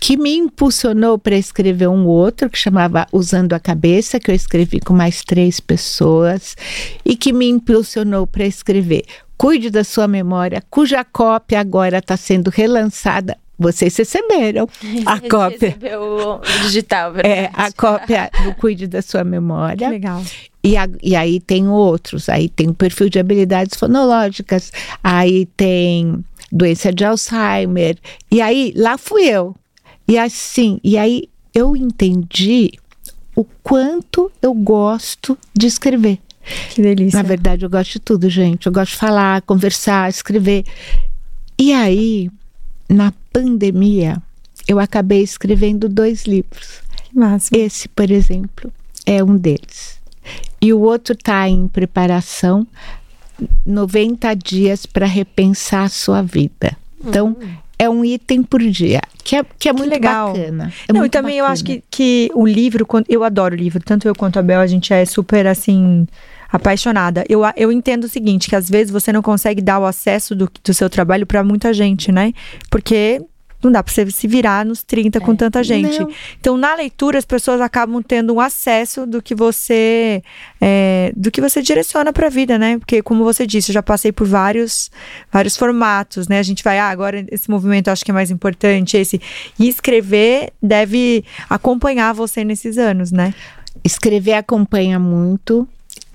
Que me impulsionou para escrever um outro que chamava Usando a Cabeça, que eu escrevi com mais três pessoas, e que me impulsionou para escrever. Cuide da sua memória, cuja cópia agora está sendo relançada vocês receberam a, cópia. Recebeu o digital, verdade. É, a cópia do Cuide da Sua Memória. Que legal. E, a, e aí tem outros. Aí tem o perfil de habilidades fonológicas. Aí tem doença de Alzheimer. E aí, lá fui eu. E assim, e aí eu entendi o quanto eu gosto de escrever. Que delícia. Na verdade, eu gosto de tudo, gente. Eu gosto de falar, conversar, escrever. E aí, na pandemia, eu acabei escrevendo dois livros. Máximo. Esse, por exemplo, é um deles. E o outro está em preparação 90 dias para repensar a sua vida. Então, uhum. é um item por dia, que é, que é muito legal. bacana. É Não, muito e também bacana. eu acho que, que o livro, eu adoro o livro, tanto eu quanto a Bel, a gente é super assim apaixonada. Eu, eu entendo o seguinte, que às vezes você não consegue dar o acesso do, do seu trabalho para muita gente, né? Porque não dá para você se virar nos 30 é. com tanta gente. Não. Então, na leitura, as pessoas acabam tendo um acesso do que você é, do que você direciona para a vida, né? Porque, como você disse, eu já passei por vários, vários formatos, né? A gente vai, ah, agora esse movimento eu acho que é mais importante, esse. E escrever deve acompanhar você nesses anos, né? Escrever acompanha muito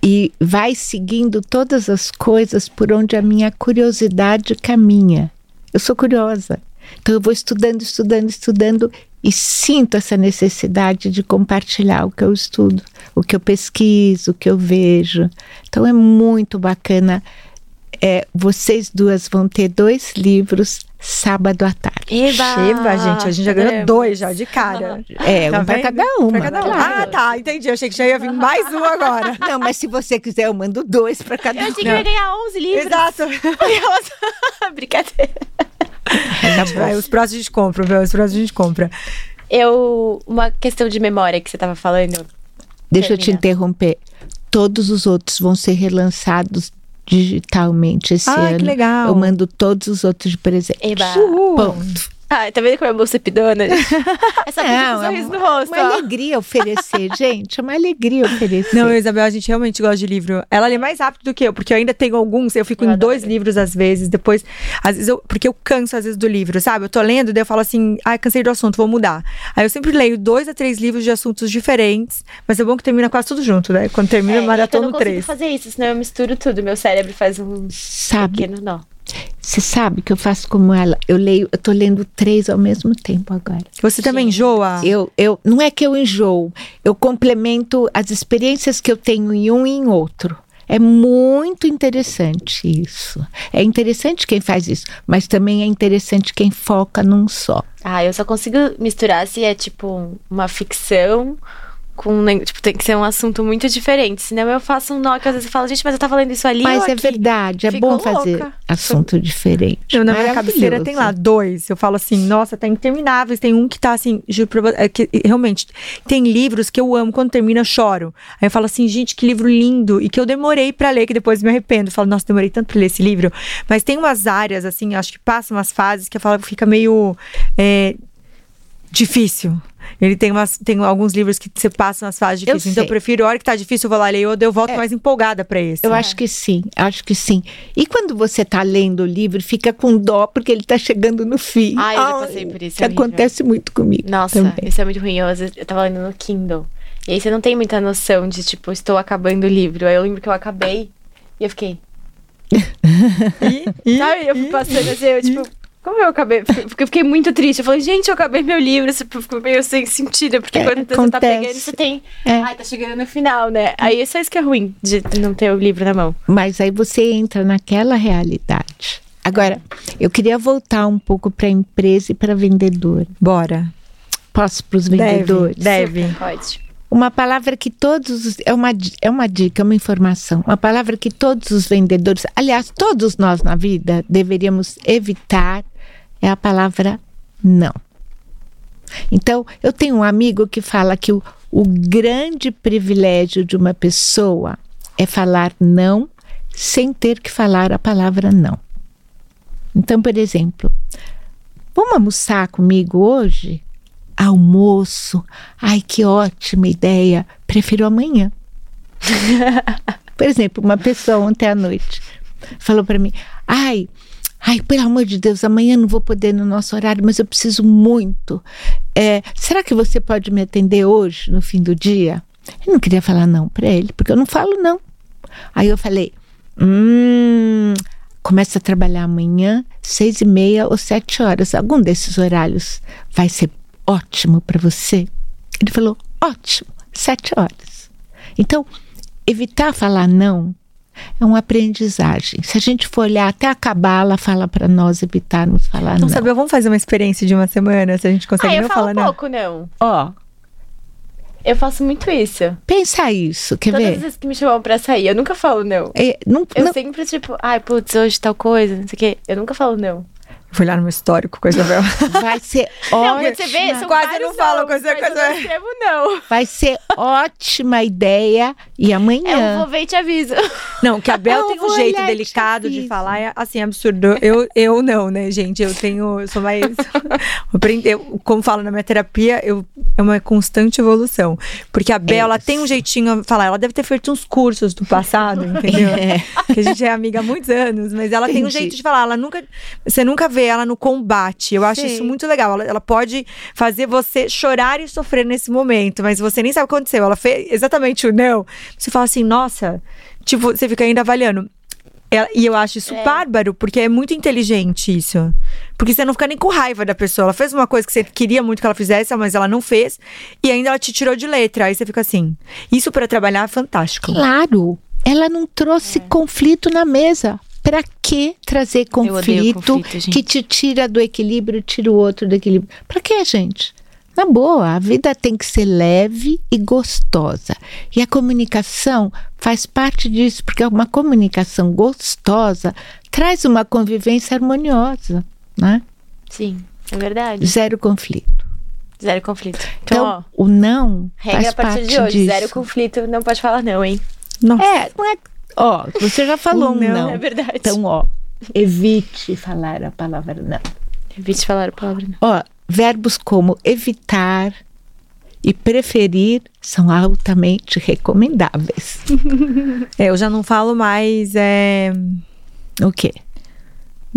e vai seguindo todas as coisas por onde a minha curiosidade caminha. Eu sou curiosa. Então eu vou estudando, estudando, estudando e sinto essa necessidade de compartilhar o que eu estudo, o que eu pesquiso, o que eu vejo. Então é muito bacana. É, vocês duas vão ter dois livros sábado à tarde. Eba! Eba, gente, a gente já ganhou dois já de cara. É, tá um para cada uma. Pra cada claro. Ah, tá, entendi. Eu achei que já ia vir mais um agora. Não, mas se você quiser, eu mando dois para cada uma. Eu achei que ia ganhar 11 livros. Exato. Brincadeira. Vai, os próximos a gente compra, viu? Os próximos a gente compra. Eu. Uma questão de memória que você estava falando. Deixa Termina. eu te interromper. Todos os outros vão ser relançados digitalmente esse ah, ano. que legal. Eu mando todos os outros de presente. Eba. Ponto. Ah, tá vendo como é bolsa pidona? Essa não, com sorriso no rosto. Uma ó. alegria oferecer, gente. É uma alegria oferecer. Não, Isabel, a gente realmente gosta de livro. Ela lê mais rápido do que eu, porque eu ainda tenho alguns. Eu fico eu em dois livros às vezes. Depois, às vezes eu. Porque eu canso às vezes do livro, sabe? Eu tô lendo, daí eu falo assim, ah, cansei do assunto, vou mudar. Aí eu sempre leio dois a três livros de assuntos diferentes. Mas é bom que termina quase tudo junto, né? Quando termina, é, maratona três. Eu não consigo fazer isso, senão eu misturo tudo. Meu cérebro faz um Sabe, pequeno nó. Você sabe que eu faço como ela. Eu leio, eu tô lendo três ao mesmo tempo agora. Você também enjoa? Eu, eu, não é que eu enjoo. Eu complemento as experiências que eu tenho em um e em outro. É muito interessante isso. É interessante quem faz isso, mas também é interessante quem foca num só. Ah, eu só consigo misturar se é tipo uma ficção com, tipo, tem que ser um assunto muito diferente. Senão eu faço um nó que às vezes eu falo, gente, mas eu tava lendo isso ali. Mas é aqui? verdade, é Fico bom fazer louca. assunto diferente. Eu, na minha cabeceira tem lá dois. Eu falo assim, nossa, tá intermináveis. Tem um que tá assim, juro pra você, é que, realmente, tem livros que eu amo, quando termina eu choro. Aí eu falo assim, gente, que livro lindo. E que eu demorei para ler, que depois me arrependo. Eu falo, nossa, demorei tanto pra ler esse livro. Mas tem umas áreas, assim, acho que passam umas fases que eu falo, fica meio. É, difícil. Ele tem, umas, tem alguns livros que você passa nas fases difíceis. Eu então eu prefiro, a hora que tá difícil, eu vou lá ler outro, eu volto é. mais empolgada para esse. Eu é. acho que sim, acho que sim. E quando você tá lendo o livro, fica com dó porque ele tá chegando no fim. Ah, eu já passei por isso. Que é acontece muito comigo. Nossa, também. isso é muito ruim. Eu, eu tava lendo no Kindle. E aí você não tem muita noção de, tipo, estou acabando o livro. Aí eu lembro que eu acabei e eu fiquei. e, e, Sabe? Eu fui passando assim, eu, tipo, como eu acabei? Porque eu fiquei muito triste. Eu falei, gente, eu acabei meu livro. Isso ficou meio sem sentido. Porque é, quando acontece. você tá pegando, você tem. É. Ai, tá chegando no final, né? Aí é só isso que é ruim de não ter o livro na mão. Mas aí você entra naquela realidade. Agora, eu queria voltar um pouco para empresa e para vendedor. Bora. Posso para os vendedores? Deve. Deve. Pode. Uma palavra que todos. É uma, é uma dica, é uma informação. Uma palavra que todos os vendedores, aliás, todos nós na vida, deveríamos evitar é a palavra não. Então, eu tenho um amigo que fala que o, o grande privilégio de uma pessoa é falar não sem ter que falar a palavra não. Então, por exemplo, vamos almoçar comigo hoje? Almoço. Ai, que ótima ideia. Prefiro amanhã. por exemplo, uma pessoa ontem à noite falou para mim: Ai, ai, pelo amor de Deus, amanhã não vou poder no nosso horário, mas eu preciso muito. É, será que você pode me atender hoje, no fim do dia? Eu não queria falar não para ele, porque eu não falo não. Aí eu falei: Hum, começa a trabalhar amanhã, seis e meia ou sete horas. Algum desses horários vai ser ótimo para você? Ele falou: ótimo, sete horas. Então, evitar falar não é uma aprendizagem. Se a gente for olhar até acabar, ela fala para nós evitarmos falar Então, não. sabe, vamos fazer uma experiência de uma semana, se a gente consegue ah, eu não falo falar não. pouco, não. Ó, Eu faço muito isso. pensa isso, quer Todas as ver? vezes que me chamam pra sair, eu nunca falo não. É, não, Eu não- sempre, tipo, ai, putz, hoje tal coisa, não sei o quê. Eu nunca falo não. Vou olhar no meu histórico com a Isabel. vai ser Não, ótima. porque você vê, são Quase não falo não, coisa- coisa- não escrevo não. Vai ser ótima ideia. E amanhã. Eu vou ver e te aviso. Não, que a Bel Eu tem um jeito olhar delicado de falar, é assim, absurdo. Eu, eu não, né, gente? Eu tenho, eu sou mais. eu, como falo na minha terapia, eu, é uma constante evolução. Porque a Bel, ela isso. tem um jeitinho a falar, ela deve ter feito uns cursos do passado, entendeu? É. Que a gente é amiga há muitos anos, mas ela tem um Entendi. jeito de falar, ela nunca. Você nunca vê ela no combate. Eu acho Sei. isso muito legal. Ela, ela pode fazer você chorar e sofrer nesse momento, mas você nem sabe o que aconteceu. Ela fez exatamente o não. Você fala assim, nossa, tipo, você fica ainda avaliando. Ela- e eu acho isso É. bárbaro, porque é muito inteligente isso. Porque você não fica nem com raiva da pessoa. Ela fez uma coisa que você queria muito que ela fizesse, mas ela não fez. E ainda ela te tirou de letra. Aí você fica assim. Isso pra trabalhar é fantástico. Claro, ela não trouxe conflito na mesa. Para que trazer conflito, conflito, que te tira do equilíbrio, tira o outro do equilíbrio? Para que, gente? Na boa, a vida tem que ser leve e gostosa. E a comunicação faz parte disso, porque uma comunicação gostosa traz uma convivência harmoniosa, né? Sim, é verdade. Zero conflito. Zero conflito. Então, Então, ó, o não regra faz a partir parte de hoje. disso. Zero conflito, não pode falar não, hein? Nossa. É, não é. Ó, você já falou um não não. É verdade. Então, ó, evite falar a palavra não. Evite falar a palavra não. Ó, verbos como evitar e preferir são altamente recomendáveis. É, eu já não falo mais. é, O quê?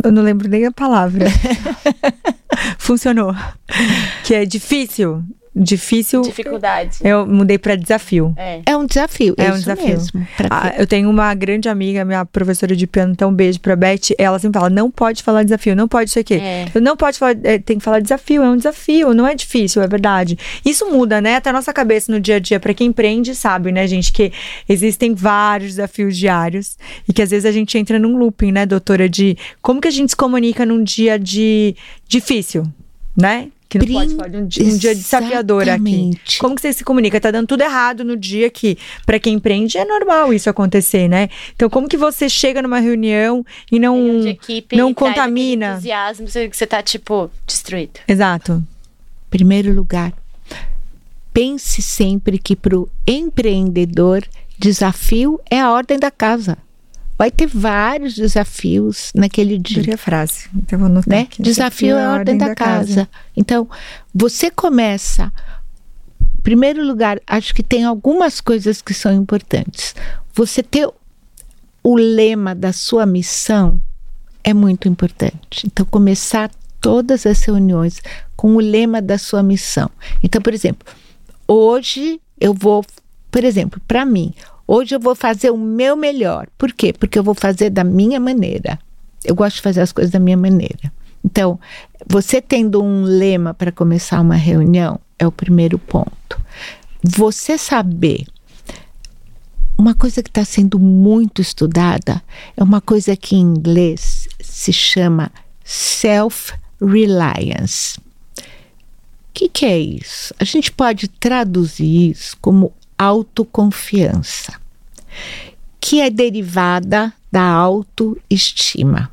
Eu não lembro nem a palavra. Funcionou. Que é difícil. Difícil. Dificuldade. Eu mudei pra desafio. É. É um desafio. É um desafio. mesmo. Ah, eu tenho uma grande amiga, minha professora de piano, então um beijo pra Beth. Ela sempre fala: não pode falar desafio, não pode isso aqui. É. Eu não pode falar, é, tem que falar desafio, é um desafio, não é difícil, é verdade. Isso muda, né? Até a nossa cabeça no dia a dia. Pra quem empreende, sabe, né, gente, que existem vários desafios diários e que às vezes a gente entra num looping, né, doutora, de como que a gente se comunica num dia de difícil, né? Que não pode Prim- falar de um, dia- um dia desafiador aqui. Como que você se comunica? Tá dando tudo errado no dia que, pra quem empreende, é normal isso acontecer, né? Então, como que você chega numa reunião e não. Equipe não e aquele contamina. entusiasmo, você que você tá, tipo, destruído. Exato. Primeiro lugar, pense sempre que para o empreendedor, desafio é a ordem da casa. Vai ter vários desafios naquele dia. Adorei a frase. Então, vou anotar né? aqui. Desafio é a ordem da, casa. Então, você começa. Em primeiro lugar, acho que tem algumas coisas que são importantes. Você ter o lema da sua missão é muito importante. Então, começar todas as reuniões com o lema da sua missão. Então, por exemplo, hoje eu vou, por exemplo, para mim, hoje eu vou fazer o meu melhor. Por quê? Porque eu vou fazer da minha maneira. Eu gosto de fazer as coisas da minha maneira. Então, você tendo um lema para começar uma reunião é o primeiro ponto. Você saber uma coisa que está sendo muito estudada é uma coisa que em inglês se chama self-reliance. O que, que é isso? A gente pode traduzir isso como autoconfiança, que é derivada da autoestima.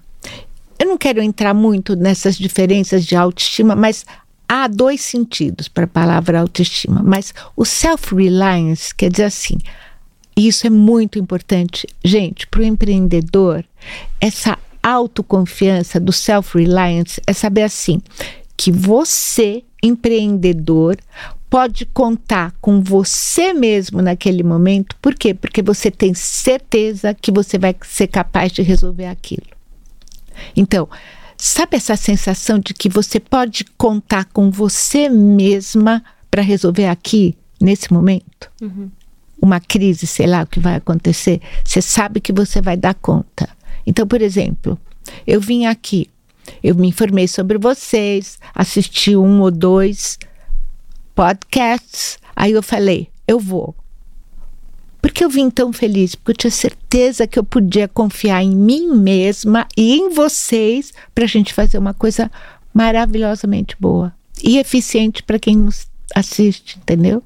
eu não quero entrar muito nessas diferenças de autoestima, mas há dois sentidos para a palavra autoestima. Mas o self-reliance quer dizer assim, e isso é muito importante, gente, para o empreendedor, essa autoconfiança do self-reliance é saber assim que você, empreendedor, pode contar com você mesmo naquele momento. Por quê? Porque você tem certeza que você vai ser capaz de resolver aquilo. Então, sabe essa sensação de que você pode contar com você mesma para resolver aqui, nesse momento? Uhum. Uma crise, sei lá o que vai acontecer. Você sabe que você vai dar conta. Então, por exemplo, eu vim aqui, eu me informei sobre vocês, assisti um ou dois podcasts, aí eu falei, eu vou. Por que eu vim tão feliz? Porque eu tinha certeza que eu podia confiar em mim mesma e em vocês para a gente fazer uma coisa maravilhosamente boa e eficiente para quem nos assiste, entendeu?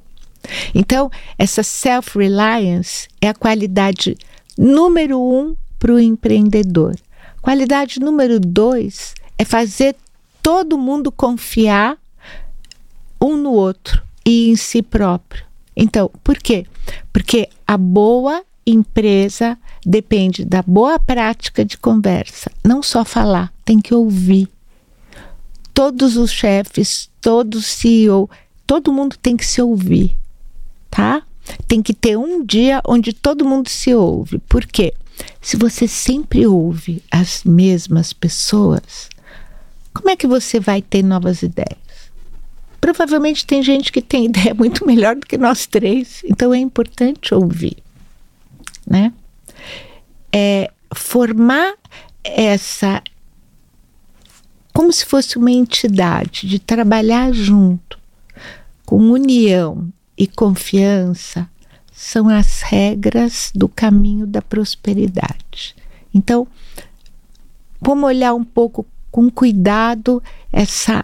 Então, essa self-reliance é a qualidade número um para o empreendedor. Qualidade número dois é fazer todo mundo confiar um no outro e em si próprio. Então, por quê? Porque a boa empresa depende da boa prática de conversa, não só falar, tem que ouvir. Todos os chefes, todo CEO, todo mundo tem que se ouvir, tá? Tem que ter um dia onde todo mundo se ouve. Por quê? Se você sempre ouve as mesmas pessoas, como é que você vai ter novas ideias? Provavelmente tem gente que tem ideia muito melhor do que nós três, então é importante ouvir, né? É formar essa como se fosse uma entidade de trabalhar junto, com união e confiança, são as regras do caminho da prosperidade. Então, vamos olhar um pouco com cuidado essa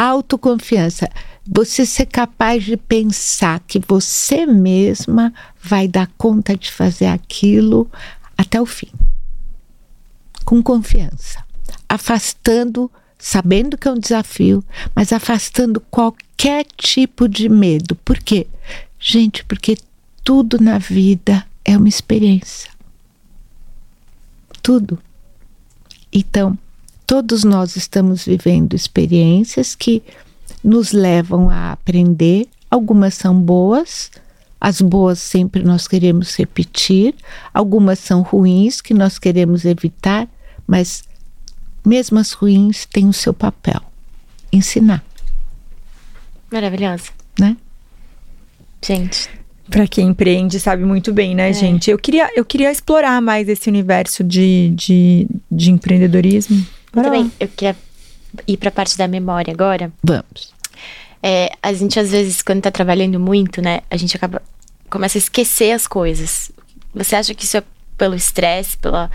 autoconfiança. Você ser capaz de pensar que você mesma vai dar conta de fazer aquilo até o fim. Com confiança. Afastando, sabendo que é um desafio, mas afastando qualquer tipo de medo. Por quê? Gente, porque tudo na vida é uma experiência. Tudo. Então, todos nós estamos vivendo experiências que nos levam a aprender. Algumas são boas, as boas sempre nós queremos repetir, algumas são ruins que nós queremos evitar, mas mesmo as ruins têm o seu papel ensinar. Maravilhosa. Né? Gente, para quem empreende sabe muito bem, né, é. gente? Eu queria, eu queria explorar mais esse universo de, de, de empreendedorismo. Muito bem, eu queria ir para a parte da memória agora. Vamos. É, a gente às vezes quando está trabalhando muito, né, a gente acaba começa a esquecer as coisas. Você acha que isso é pelo estresse, pela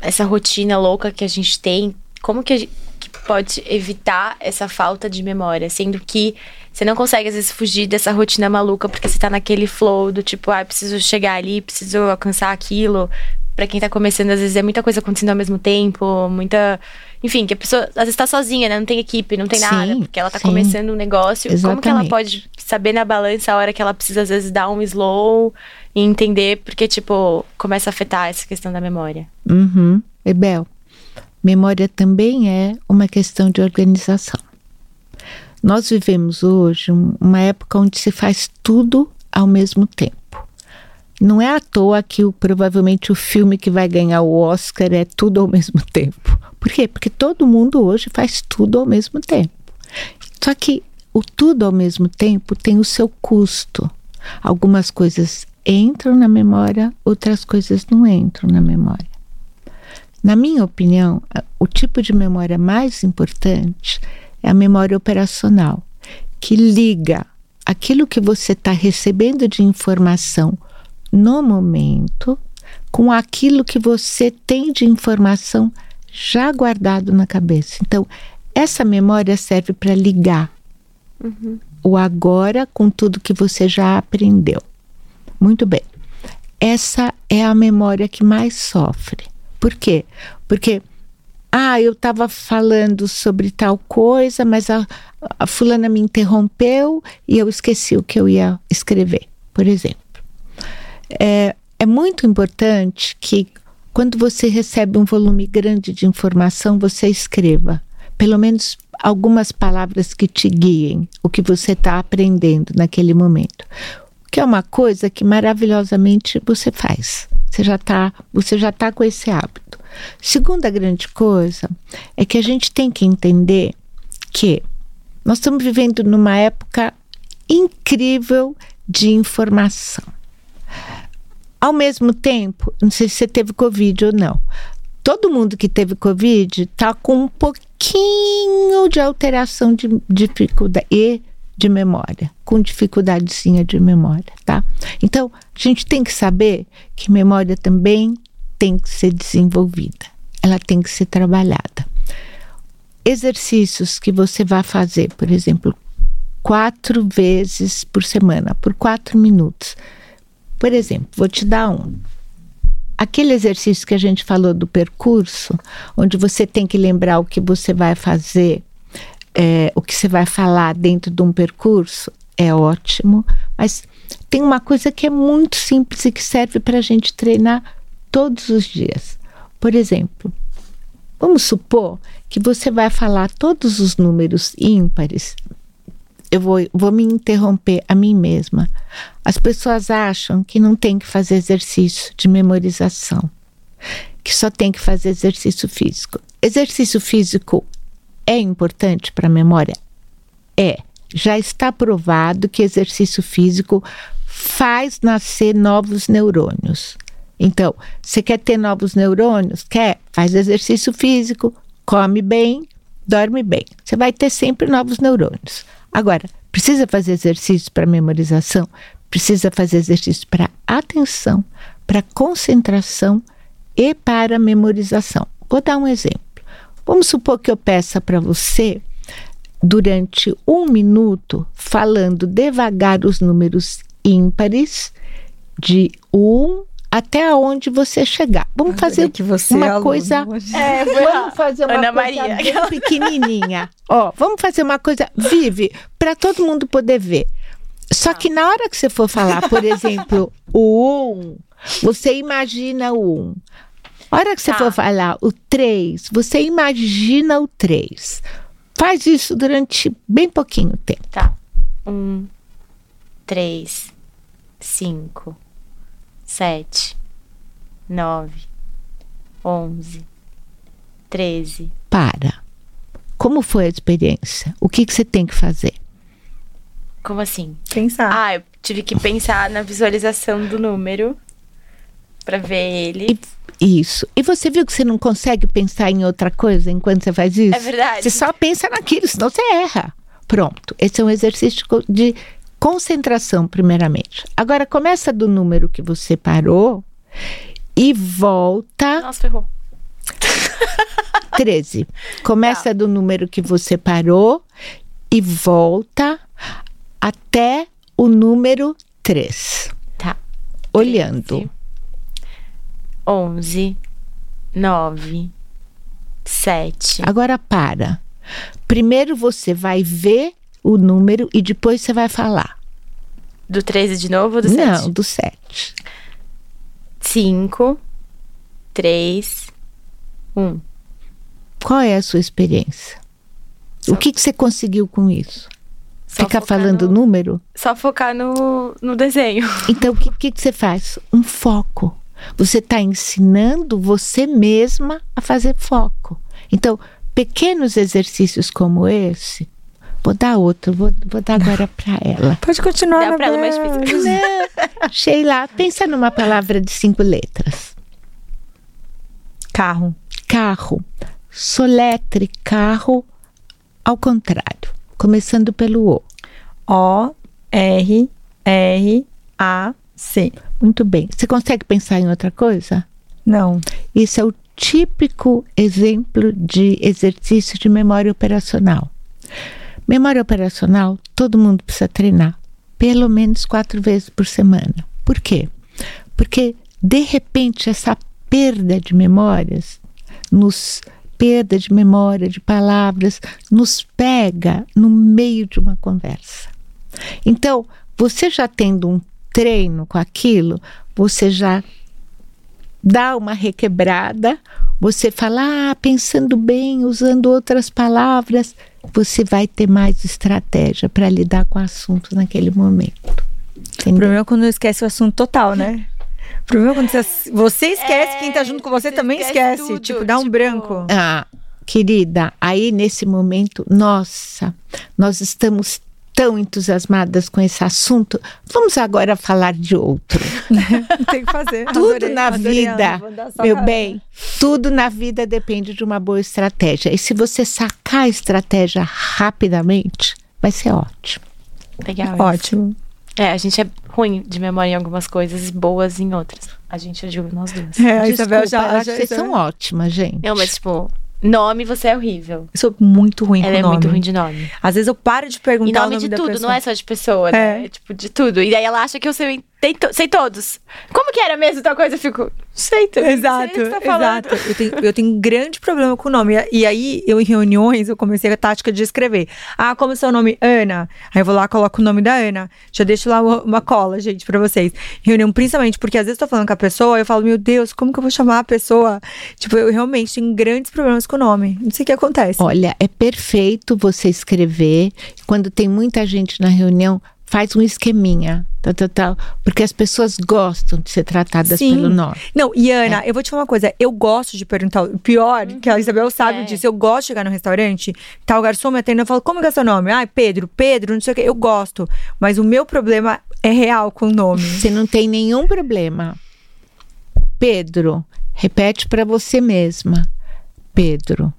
essa rotina louca que a gente tem? Como que, gente, que pode evitar essa falta de memória, sendo que você não consegue, às vezes, fugir dessa rotina maluca, porque você tá naquele flow do tipo, ah, preciso chegar ali, preciso alcançar aquilo. Para quem tá começando, às vezes é muita coisa acontecendo ao mesmo tempo, muita. Enfim, que a pessoa às vezes tá sozinha, né? Não tem equipe, não tem sim, nada, porque ela tá sim. começando um negócio. Exatamente. Como que ela pode saber na balança a hora que ela precisa, às vezes, dar um slow e entender, porque, tipo, começa a afetar essa questão da memória. Uhum. Ebel, memória também é uma questão de organização. Nós vivemos hoje uma época onde se faz tudo ao mesmo tempo. Não é à toa que o, provavelmente o filme que vai ganhar o Oscar é tudo ao mesmo tempo. Por quê? Porque todo mundo hoje faz tudo ao mesmo tempo. Só que o tudo ao mesmo tempo tem o seu custo. Algumas coisas entram na memória, outras coisas não entram na memória. Na minha opinião, o tipo de memória mais importante é a memória operacional, que liga aquilo que você está recebendo de informação no momento com aquilo que você tem de informação já guardado na cabeça. Então, essa memória serve para ligar uhum. o agora com tudo que você já aprendeu. Muito bem. Essa é a memória que mais sofre. Por quê? Porque ah, eu estava falando sobre tal coisa, mas a, a fulana me interrompeu e eu esqueci o que eu ia escrever, por exemplo. É, é muito importante que quando você recebe um volume grande de informação, você escreva pelo menos algumas palavras que te guiem o que você está aprendendo naquele momento. Que é uma coisa que maravilhosamente você faz. Você já está, você já tá com esse hábito. Segunda grande coisa é que a gente tem que entender que nós estamos vivendo numa época incrível de informação. Ao mesmo tempo, não sei se você teve Covid ou não, todo mundo que teve Covid está com um pouquinho de alteração de dificuldade e de memória, com dificuldadezinha de memória, tá? Então, a gente tem que saber que memória também tem que ser desenvolvida, ela tem que ser trabalhada. Exercícios que você vai fazer, por exemplo, quatro vezes por semana, por quatro minutos. Por exemplo, vou te dar um. Aquele exercício que a gente falou do percurso, onde você tem que lembrar o que você vai fazer é, o que você vai falar dentro de um percurso é ótimo, mas tem uma coisa que é muito simples e que serve para a gente treinar todos os dias. Por exemplo, vamos supor que você vai falar todos os números ímpares. Eu vou, vou me interromper a mim mesma. As pessoas acham que não tem que fazer exercício de memorização, que só tem que fazer exercício físico. Exercício físico é importante para a memória? É. Já está provado que exercício físico faz nascer novos neurônios. Então, você quer ter novos neurônios? Quer? Faz exercício físico, come bem, dorme bem. Você vai ter sempre novos neurônios. Agora, precisa fazer exercício para memorização? Precisa fazer exercício para atenção, para concentração e para memorização. Vou dar um exemplo. Vamos supor que eu peça para você, durante um minuto, falando devagar os números ímpares, de um até onde você chegar. Vamos fazer que você uma é coisa. É, vamos fazer uma Ana coisa Maria. bem pequenininha. Ó, vamos fazer uma coisa vive para todo mundo poder ver. Só que na hora que você for falar, por exemplo, o um, você imagina o um. A hora que você Tá. for falar o 3, você imagina o 3. Faz isso durante bem pouquinho tempo. Tá. Um, três, cinco, sete, nove, onze, treze. Para. Como foi a experiência? O que, que você tem que fazer? Como assim? Pensar. Ah, eu tive que pensar na visualização do número pra ver ele. Isso. E você viu que você não consegue pensar em outra coisa enquanto você faz isso? É verdade. Você só pensa naquilo, senão você erra. Pronto. Esse é um exercício de concentração, primeiramente. Agora, começa do número que você parou e volta. Nossa, ferrou. 13. Começa do número que você parou e volta até o número 3. Tá. Olhando. Onze, nove, sete. Agora para. Primeiro você vai ver o número e depois você vai falar. Do 13 de novo ou do Não, 7? do 7. 5, 3, 1. Qual é a sua experiência? O que, que você conseguiu com isso? Só Ficar falando no- número? Só focar no, no desenho. Então, o que, que, que você faz? Um foco. Você está ensinando você mesma a fazer foco. Então, pequenos exercícios como esse. Vou dar outro, vou, vou dar agora para ela. Pode continuar, Dá pra ela mais difícil. Sheila, pensa numa palavra de cinco letras. Carro. Carro. Soletre carro ao contrário, começando pelo O. O, R, R, A, C. Muito bem. Você consegue pensar em outra coisa? Não. Isso é o típico exemplo de exercício de memória operacional. Memória operacional, todo mundo precisa treinar, pelo menos quatro vezes por semana. Por quê? Porque, de repente, essa perda de memórias nos perda de memória, de palavras, nos pega no meio de uma conversa. Então, você já tendo um treino com aquilo, você já dá uma requebrada, você fala, ah, pensando bem, usando outras palavras, você vai ter mais estratégia para lidar com o assunto naquele momento. Entendeu? O problema é quando esquece o assunto total, né? O problema é quando você, você esquece, é, quem tá junto com você, você também esquece. esquece tipo, dá um tipo... branco. Ah, querida, aí nesse momento, nossa, nós estamos tão entusiasmadas com esse assunto, vamos agora falar de outro. Tem que fazer. Tudo adorei, na vida, meu bem, tudo na vida depende de uma boa estratégia. E se você sacar a estratégia rapidamente, vai ser ótimo. Legal. Ótimo. É, a gente é ruim de memória em algumas coisas e boas em outras. A gente ajuda nós duas. É, a Isabel já, já, Vocês são ótimas, gente. Não, mas tipo, Nome, você é horrível. Eu sou muito ruim Ela com é nome. muito ruim de nome. Às vezes eu paro de perguntar e nome, o nome de tudo, pessoa. não é só de pessoa, né? É. Tipo, de tudo. E daí ela acha que eu sei, to sei todos. Como que era mesmo tal coisa? Eu fico, sei tudo. Exato, sei tá exato. Eu tenho, eu tenho um grande problema com o nome. E aí, eu em reuniões, eu comecei a tática de escrever. Ah, como é seu nome? Ana. Aí eu vou lá, coloco o nome da Ana. Já deixo lá uma cola, gente, pra vocês. Reunião, principalmente, porque às vezes eu tô falando com a pessoa, eu falo, meu Deus, como que eu vou chamar a pessoa? Tipo, eu realmente tenho grandes problemas com o nome. Não sei o que acontece. Olha, é perfeito você escrever. Quando tem muita gente na reunião, faz um esqueminha, tal, tal, tal, porque as pessoas gostam de ser tratadas Sim. pelo nome. Não, e Ana, é. eu vou te falar uma coisa, eu gosto de perguntar, o pior, uhum. que a Isabel sabe é. disso, eu gosto de chegar no restaurante, tá o garçom me atendendo, eu falo, como é, é seu nome? Ah, Pedro, Pedro, não sei o que, eu gosto, mas o meu problema é real com o nome. Você não tem nenhum problema. Pedro, repete para você mesma. Pedro.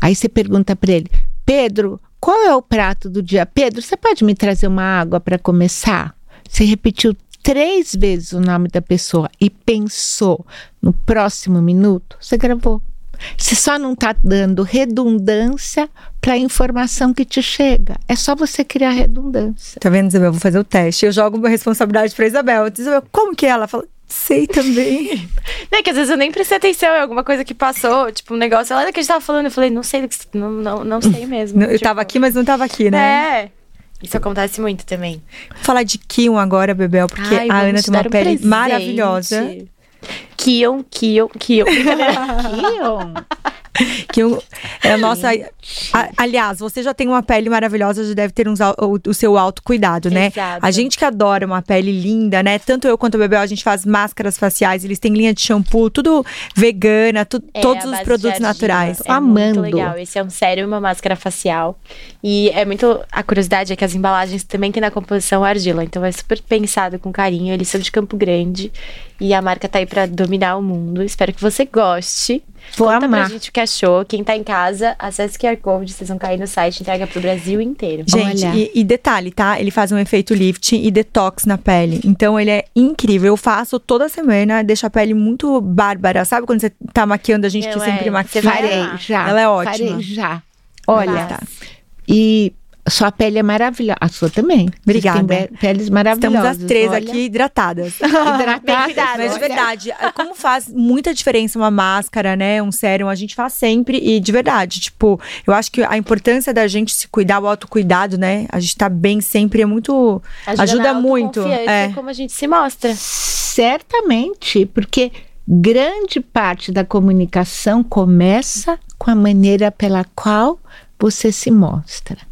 Aí você pergunta para ele: Pedro, qual é o prato do dia? Pedro, você pode me trazer uma água para começar? Você repetiu três vezes o nome da pessoa e pensou no próximo minuto, você gravou. Você só não está dando redundância para a informação que te chega. É só você criar redundância. Tá vendo, Isabel? Eu vou fazer o teste. Eu jogo uma responsabilidade para Isabel. Isabel, como que é? ela fala? Sei também. Não, é que às vezes eu nem prestei atenção em alguma coisa que passou, tipo, um negócio. Olha que a gente tava falando, eu falei, não sei, não, não, não sei mesmo. eu tipo, tava aqui, mas não tava aqui, né? É. Isso acontece muito também. Vou falar de Kion agora, Bebel, porque Ai, a Ana tem uma pele um maravilhosa. Kion, Kion, Kion. Kion. que é a nossa. A, aliás, você já tem uma pele maravilhosa, já deve ter uns, o, o seu autocuidado, né? Exato. A gente que adora uma pele linda, né? Tanto eu quanto o Bebel, a gente faz máscaras faciais, eles têm linha de shampoo, tudo vegana, tu, é, todos os produtos naturais. É Amando. Muito legal. Esse é um sério uma máscara facial. E é muito. A curiosidade é que as embalagens também têm na composição argila, então é super pensado com carinho. Eles são de Campo Grande e a marca tá aí para dominar o mundo. Espero que você goste. Vou Conta amar. pra gente o que achou. Quem tá em casa, acesse o QR Code, vocês vão cair no site, entrega pro Brasil inteiro. Gente, e, e, detalhe, tá? Ele faz um efeito lift e detox na pele. Então ele é incrível. Eu faço toda semana, deixa a pele muito bárbara. Sabe quando você tá maquiando a gente Não que é, sempre maquia? Farei já. Ela é ótima. Farei já. Olha, e sua pele é maravilhosa. A sua também. Obrigada. Tem peles maravilhosas. Estamos as três Olha. aqui hidratadas. hidratadas. Mas de verdade, como faz muita diferença uma máscara, né? Um sérum, a gente faz sempre. E de verdade, tipo, eu acho que a importância da gente se cuidar, o autocuidado, né? A gente tá bem sempre é muito. Ajuda, ajuda muito. É como a gente se mostra. Certamente, porque grande parte da comunicação começa com a maneira pela qual você se mostra.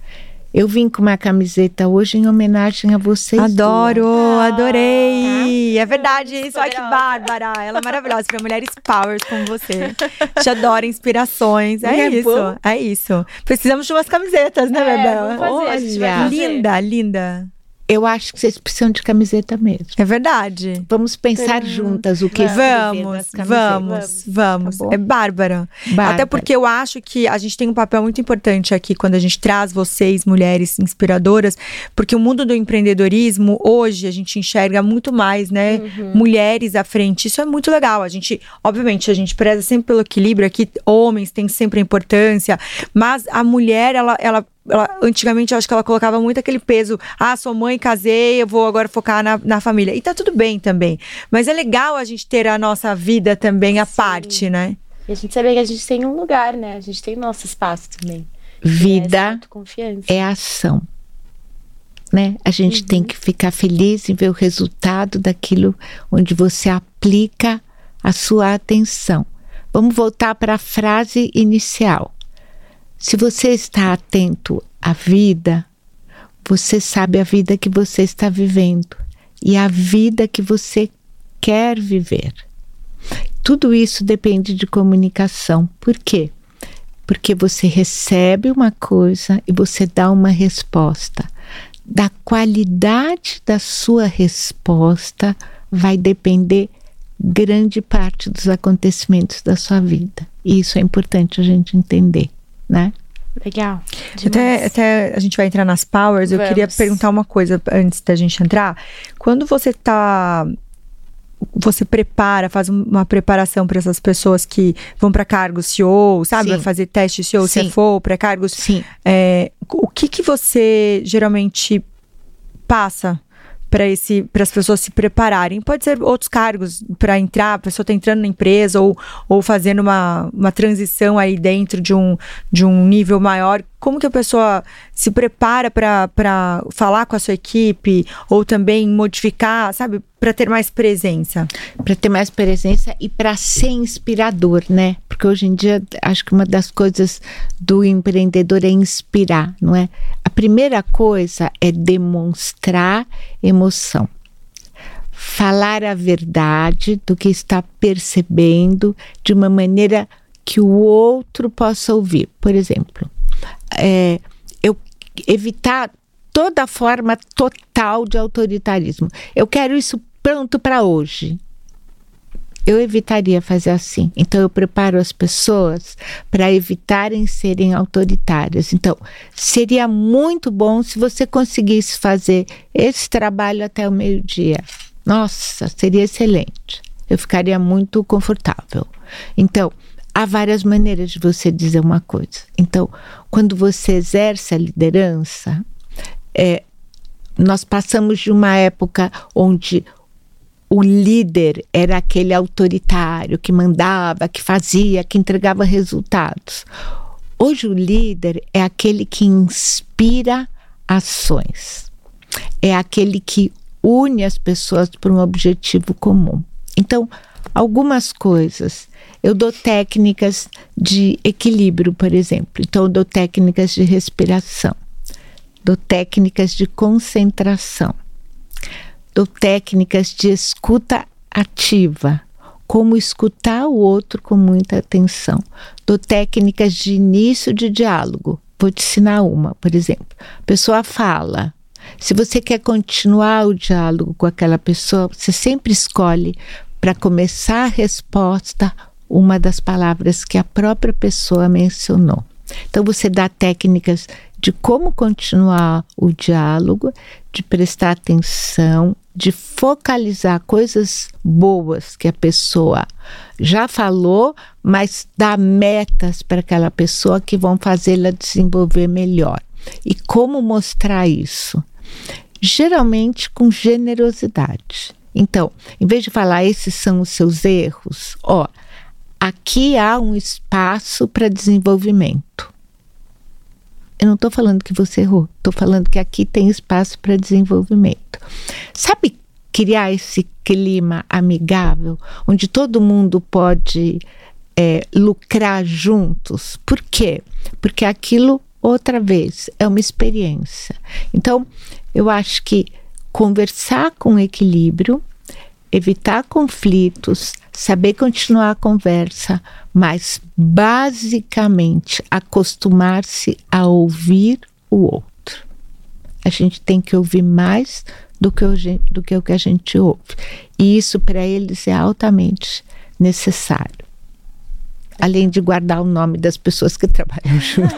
Eu vim com uma camiseta hoje em homenagem a vocês. Adoro, ah, adorei. Tá? É verdade isso. Ai, que bárbara. Ela é maravilhosa. Para mulheres powers como você. Te adoro inspirações. É, é isso. Bom. É isso. Precisamos de umas camisetas, né, é, Bebel? Olha, linda, linda. Eu acho que vocês precisam de camiseta mesmo. É verdade. Vamos pensar juntas o que vamos, vamos, vamos. Tá é bárbara. bárbara. Até porque eu acho que a gente tem um papel muito importante aqui quando a gente traz vocês, mulheres inspiradoras, porque o mundo do empreendedorismo hoje a gente enxerga muito mais, né, uhum. mulheres à frente. Isso é muito legal. A gente, obviamente, a gente preza sempre pelo equilíbrio aqui, homens têm sempre a importância, mas a mulher ela ela ela, antigamente eu acho que ela colocava muito aquele peso. Ah, sou mãe, casei, eu vou agora focar na, na família. E tá tudo bem também. Mas é legal a gente ter a nossa vida também à Sim. parte, né? E a gente saber que a gente tem um lugar, né? A gente tem nosso espaço também. Vida confiança. é ação. Né? A gente Uhum. tem que ficar feliz em ver o resultado daquilo onde você aplica a sua atenção. Vamos voltar para a frase inicial. Se você está atento à vida, você sabe a vida que você está vivendo e a vida que você quer viver. Tudo isso depende de comunicação. Por quê? Porque você recebe uma coisa e você dá uma resposta. Da qualidade da sua resposta vai depender grande parte dos acontecimentos da sua vida. E isso é importante a gente entender, né? Legal. Até, Demais. até a gente vai entrar nas powers, eu Vamos. queria perguntar uma coisa antes da gente entrar. Quando você tá. Você prepara, faz um- uma preparação para essas pessoas que vão para cargos CEO, sabe? Sim. Vai fazer teste CEO, Sim. CFO, pré-cargos. Sim. É, o que que você geralmente passa para esse para as pessoas se prepararem? Pode ser outros cargos para entrar, a pessoa está entrando na empresa ou, ou fazendo uma, uma transição aí dentro de um, de um nível maior. Como que a pessoa se prepara para falar com a sua equipe ou também modificar, sabe, para ter mais presença? para ter mais presença e para ser inspirador, né? Porque hoje em dia acho que uma das coisas do empreendedor é inspirar, não é? A primeira coisa é demonstrar emoção. Falar a verdade do que está percebendo de uma maneira que o outro possa ouvir. Por exemplo, é, eu evitar toda forma total de autoritarismo. Eu quero isso pronto para hoje. Eu evitaria fazer assim. Então, eu preparo as pessoas para evitarem serem autoritárias. Então, seria muito bom se você conseguisse fazer esse trabalho até o meio-dia. Nossa, seria excelente. Eu ficaria muito confortável. Então, há várias maneiras de você dizer uma coisa. Então, quando você exerce a liderança, é, nós passamos de uma época onde o líder era aquele autoritário que mandava, que fazia, que entregava resultados. Hoje o líder é aquele que inspira ações. É aquele que une as pessoas para um objetivo comum. Então, algumas coisas. Eu dou técnicas de equilíbrio, por exemplo. Então, eu dou técnicas de respiração. Dou técnicas de concentração dou técnicas de escuta ativa, como escutar o outro com muita atenção. Dou técnicas de início de diálogo. Vou te ensinar uma, por exemplo. A pessoa fala. Se você quer continuar o diálogo com aquela pessoa, você sempre escolhe para começar a resposta uma das palavras que a própria pessoa mencionou. Então você dá técnicas de como continuar o diálogo, de prestar atenção, de focalizar coisas boas que a pessoa já falou, mas dá metas para aquela pessoa que vão fazê-la desenvolver melhor. E como mostrar isso? Geralmente com generosidade. Então, em vez de falar esses são os seus erros, ó, aqui há um espaço para desenvolvimento. Eu não estou falando que você errou, estou falando que aqui tem espaço para desenvolvimento. Sabe criar esse clima amigável, onde todo mundo pode é, lucrar juntos? Por quê? Porque aquilo, outra vez, é uma experiência. Então, eu acho que conversar com equilíbrio, evitar conflitos, saber continuar a conversa, mas basicamente acostumar-se a ouvir o outro. A gente tem que ouvir mais do que, o, do que o que a gente ouve. E isso para eles é altamente necessário. Além de guardar o nome das pessoas que trabalham junto.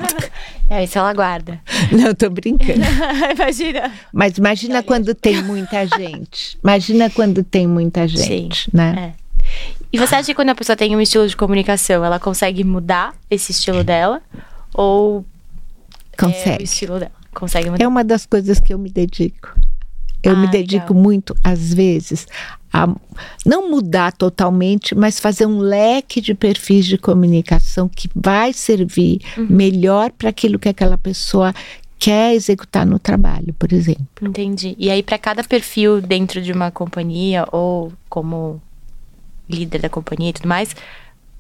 É, isso ela guarda. Não, tô brincando. Imagina. Mas imagina quando tem muita gente. Imagina quando tem muita gente, Sim, né? É. E você acha que quando a pessoa tem um estilo de comunicação, ela consegue mudar esse estilo dela? Ou é o Consegue. estilo dela? Consegue mudar? É uma das coisas que eu me dedico. Eu Ah, me dedico legal. muito, às vezes, a não mudar totalmente, mas fazer um leque de perfis de comunicação que vai servir Uhum. melhor para aquilo que aquela pessoa quer executar no trabalho, por exemplo. Entendi. E aí, para cada perfil dentro de uma companhia ou como líder da companhia e tudo mais,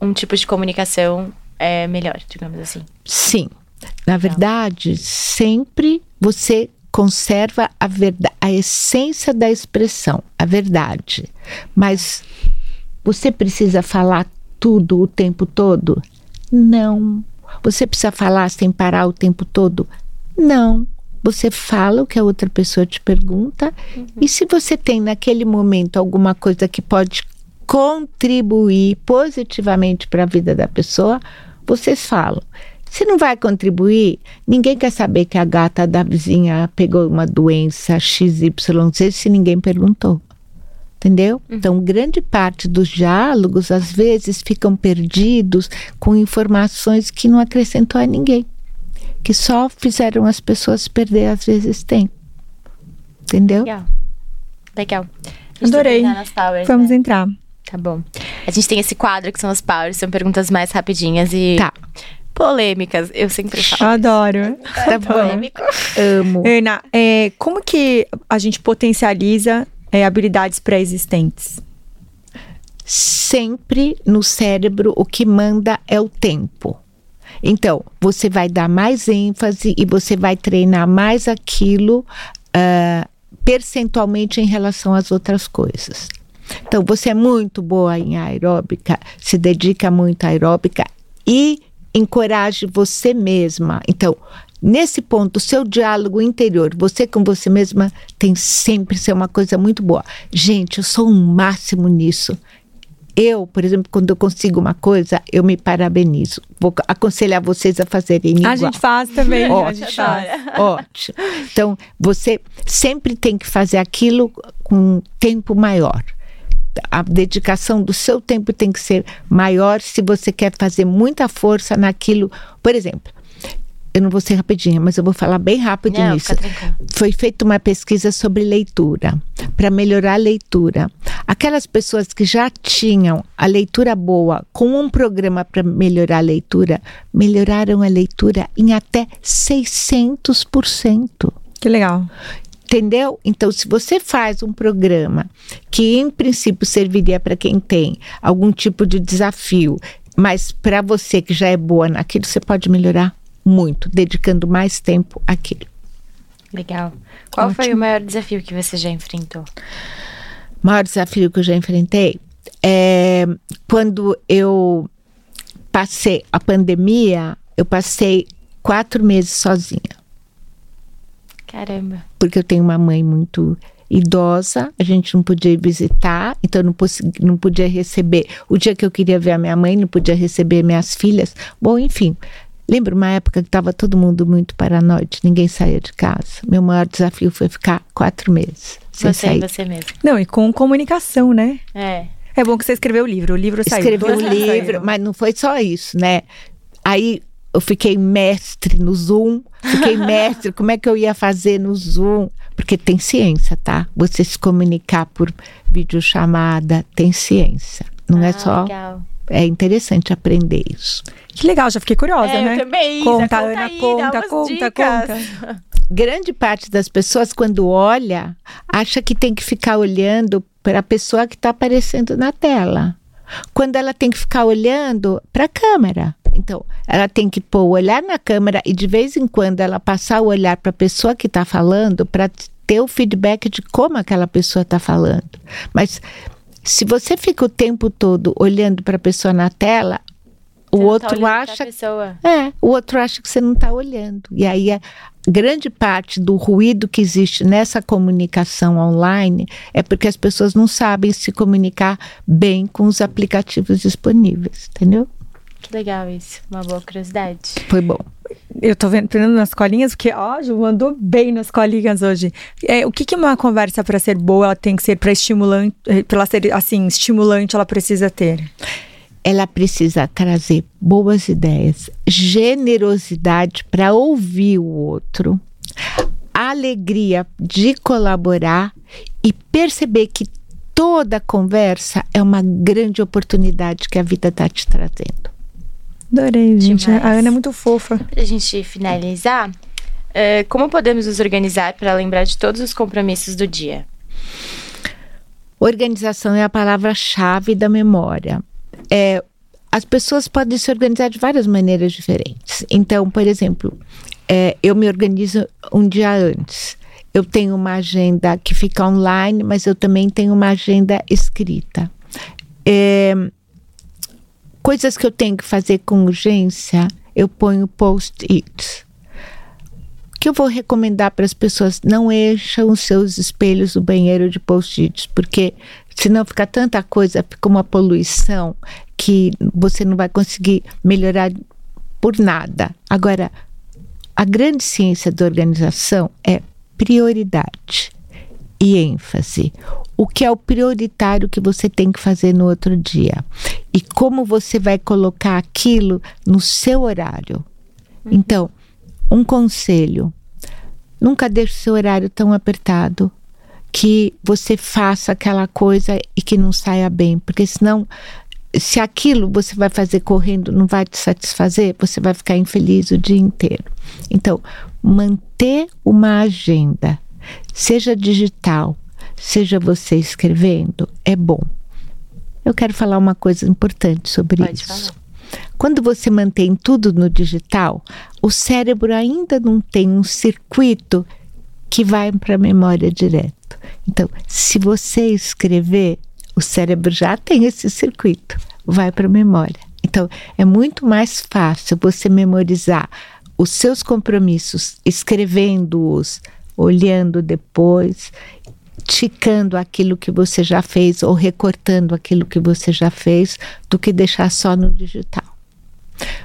um tipo de comunicação é melhor, digamos assim. Sim. Na verdade, sempre você conserva a, verda- a essência da expressão, a verdade. Mas você precisa falar tudo o tempo todo? Não. Você precisa falar sem parar o tempo todo? Não. Você fala o que a outra pessoa te pergunta, e se você tem naquele momento alguma coisa que pode contribuir positivamente para a vida da pessoa, vocês falam. Se não vai contribuir, ninguém quer saber que a gata da vizinha pegou uma doença XYZ se ninguém perguntou. Entendeu? Então, grande parte dos diálogos, às vezes, ficam perdidos com informações que não acrescentou a ninguém. Que só fizeram as pessoas perder, às vezes, tempo. Entendeu? Legal. Legal. Adorei. powers, Vamos né? entrar. Tá bom. A gente tem esse quadro que são as powers, são perguntas mais rapidinhas e Tá. polêmicas. Eu sempre falo. Adoro. Tá bom. Polêmico. Amo. Ana, é, como que a gente potencializa é, habilidades pré-existentes? sempre no cérebro o que manda é o tempo. Então, você vai dar mais ênfase e você vai treinar mais aquilo ah, percentualmente em relação às outras coisas. Então, você é muito boa em aeróbica, se dedica muito à aeróbica e encoraje você mesma. Então, nesse ponto, o seu diálogo interior, você com você mesma, tem sempre ser uma coisa muito boa. Gente, eu sou um máximo nisso. Eu, por exemplo, quando eu consigo uma coisa, eu me parabenizo. Vou aconselhar vocês a fazerem igual. A gente faz também. a Ótimo. gente faz. Ótimo. Então, você sempre tem que fazer aquilo com um tempo maior. A dedicação do seu tempo tem que ser maior se você quer fazer muita força naquilo. Por exemplo, eu não vou ser rapidinha, mas eu vou falar bem rápido Não, nisso. Foi feita uma pesquisa sobre leitura, para melhorar a leitura. Aquelas pessoas que já tinham a leitura boa com um programa para melhorar a leitura, melhoraram a leitura em até 600%. Que legal. Entendeu? Então, se você faz um programa que, em princípio, serviria para quem tem algum tipo de desafio, mas para você que já é boa naquilo, você pode melhorar muito, dedicando mais tempo àquilo. Legal. Qual foi o maior desafio que você já enfrentou? O maior desafio que eu já enfrentei é quando eu passei a pandemia, eu passei quatro meses sozinha. Caramba. porque eu tenho uma mãe muito idosa, a gente não podia ir visitar, então eu não, não podia receber. O dia que eu queria ver a minha mãe, não podia receber minhas filhas. Bom, enfim. Lembro uma época que estava todo mundo muito paranoide, ninguém saía de casa. Meu maior desafio foi ficar quatro meses sem Você sair. e você mesmo. Não, e com comunicação, né? É. É bom que você escreveu o livro. O livro saiu. Um saíram. livro, mas não foi só isso, né? Aí eu fiquei mestre no Zoom, fiquei mestre, como é que eu ia fazer no Zoom? Porque tem ciência, tá? Você se comunicar por videochamada, tem ciência. Não é Ah, só. Legal. É interessante aprender isso. Que legal, já fiquei curiosa, é, né? eu também. Conta, Isa, Ana, aí, conta, conta, dicas. conta. Grande parte das pessoas, quando olha, acha que tem que ficar olhando para a pessoa que está aparecendo na tela. Quando ela tem que ficar olhando para a câmera. Então, ela tem que pôr o olhar na câmera e de vez em quando ela passar o olhar para a pessoa que está falando para ter o feedback de como aquela pessoa está falando. Mas se você fica o tempo todo olhando para a pessoa na tela, o Você não tá outro pra acha é, o outro acha que você não está olhando. E aí a grande parte do ruído que existe nessa comunicação online é porque as pessoas não sabem se comunicar bem com os aplicativos disponíveis, entendeu? Que legal isso. Uma boa curiosidade. Foi bom. Eu tô vendo, nas colinhas, porque, ó, Ju mandou bem nas colinhas hoje. É, o que que uma conversa para ser boa, ela tem que ser para estimulante, para ela ser, assim, estimulante, ela precisa ter? Ela precisa trazer boas ideias, generosidade para ouvir o outro, a alegria de colaborar e perceber que toda conversa é uma grande oportunidade que a vida está te trazendo. Adorei, gente. Demais. A Ana é muito fofa. Pra gente finalizar, eh, como podemos nos organizar para lembrar de todos os compromissos do dia? Organização é a palavra-chave da memória. É, as pessoas podem se organizar de várias maneiras diferentes. Então, por exemplo, é, eu me organizo um dia antes. Eu tenho uma agenda que fica online, mas eu também tenho uma agenda escrita. É, coisas que eu tenho que fazer com urgência, eu ponho post-its. O que eu vou recomendar para as pessoas? Não encham os seus espelhos do banheiro de post-its, porque senão fica tanta coisa, fica uma poluição que você não vai conseguir melhorar por nada. Agora, a grande ciência da organização é prioridade e ênfase. O que é o prioritário que você tem que fazer no outro dia e como você vai colocar aquilo no seu horário. Então, um conselho: nunca deixe seu horário tão apertado que você faça aquela coisa e que não saia bem, porque senão se aquilo você vai fazer correndo não vai te satisfazer, você vai ficar infeliz o dia inteiro. Então, manter uma agenda, seja digital, seja você escrevendo, é bom. Eu quero falar uma coisa importante sobre Pode isso. falar. Quando você mantém tudo no digital, o cérebro ainda não tem um circuito que vai para a memória direto. Então, se você escrever, o cérebro já tem esse circuito, vai para a memória. Então, é muito mais fácil você memorizar os seus compromissos, escrevendo-os, olhando depois, ticando aquilo que você já fez ou recortando aquilo que você já fez, do que deixar só no digital.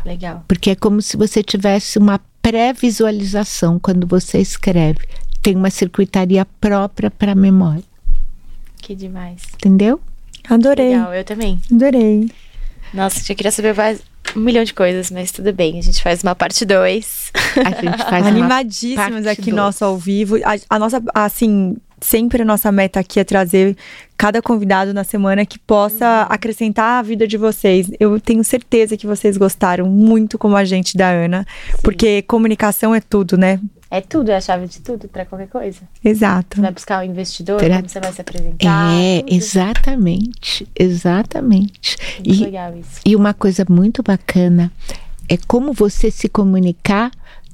Legal. Porque é como se você tivesse uma pré-visualização quando você escreve. Tem uma circuitaria própria para a memória, Que demais. entendeu? Adorei. Legal, eu também. Adorei. Nossa, eu queria saber mais um milhão de coisas, mas tudo bem. A gente faz uma parte 2. A gente faz uma Animadíssimos parte aqui dois. nosso ao vivo. A, a nossa, assim, sempre a nossa meta aqui é trazer cada convidado na semana que possa Uhum. acrescentar a vida de vocês. Eu tenho certeza que vocês gostaram muito como a gente da Ana, porque comunicação é tudo, né? É tudo, é a chave de tudo para qualquer coisa. Exato. Você vai buscar um investidor, como você vai se apresentar. É, tudo. exatamente, exatamente. Muito E, legal isso. e uma coisa muito bacana é como você se comunicar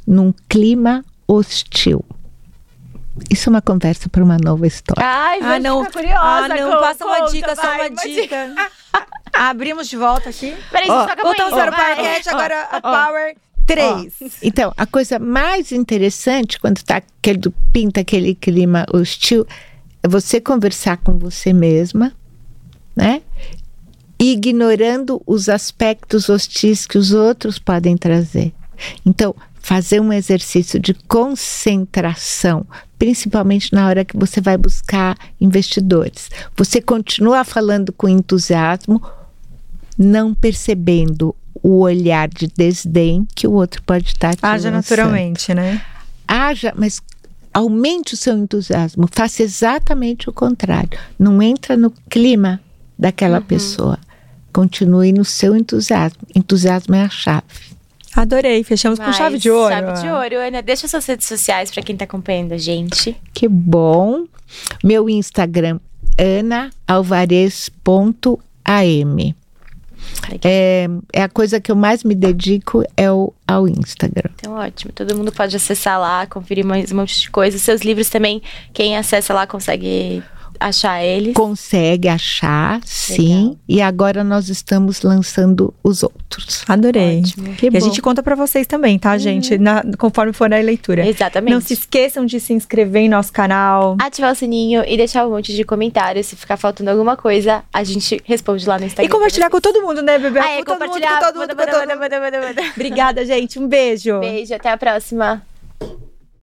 num clima hostil. Isso é uma conversa para uma nova história. Ai, Ah, não. curiosa. ah, não, co- passa uma conta, dica, só vai, uma dica. Abrimos de volta aqui. Peraí, você toca Voltamos banho, para o vai. Powercat, agora a ó. Power 3. Então, a coisa mais interessante quando tá aquele, pinta aquele clima hostil é você conversar com você mesma, né? Ignorando os aspectos hostis que os outros podem trazer. Então, fazer um exercício de concentração, principalmente na hora que você vai buscar investidores. Você continua falando com entusiasmo, não percebendo o olhar de desdém que o outro pode estar te Haja lançando. naturalmente, né? Haja, mas aumente o seu entusiasmo. Faça exatamente o contrário. Não entra no clima daquela pessoa. Continue no seu entusiasmo. Entusiasmo é a chave. Adorei. Fechamos com Mas, chave de ouro. Chave de ouro, Ana. Deixa suas redes sociais pra quem tá acompanhando a gente. Que bom. Meu Instagram, anaalvarez.am. É, é a coisa que eu mais me dedico é o, ao Instagram. Então, ótimo. Todo mundo pode acessar lá, conferir mais um monte de coisa. Seus livros também, quem acessa lá consegue achar eles. Consegue achar, sim. Legal. E agora nós estamos lançando os outros. Adorei. Ótimo. Que E a bom. gente conta pra vocês também, tá, gente? Na- conforme for a leitura. Exatamente. Não se esqueçam de se inscrever em nosso canal. Ativar o sininho e deixar um monte de comentários. Se ficar faltando alguma coisa, a gente responde lá no Instagram. E compartilhar com todo mundo, né, bebê? Ah, é, Com todo mundo, compartilhar. com todo mundo, Manda, com todo manda, mundo. manda, manda, manda. Obrigada, gente. Um beijo. Beijo, até a próxima.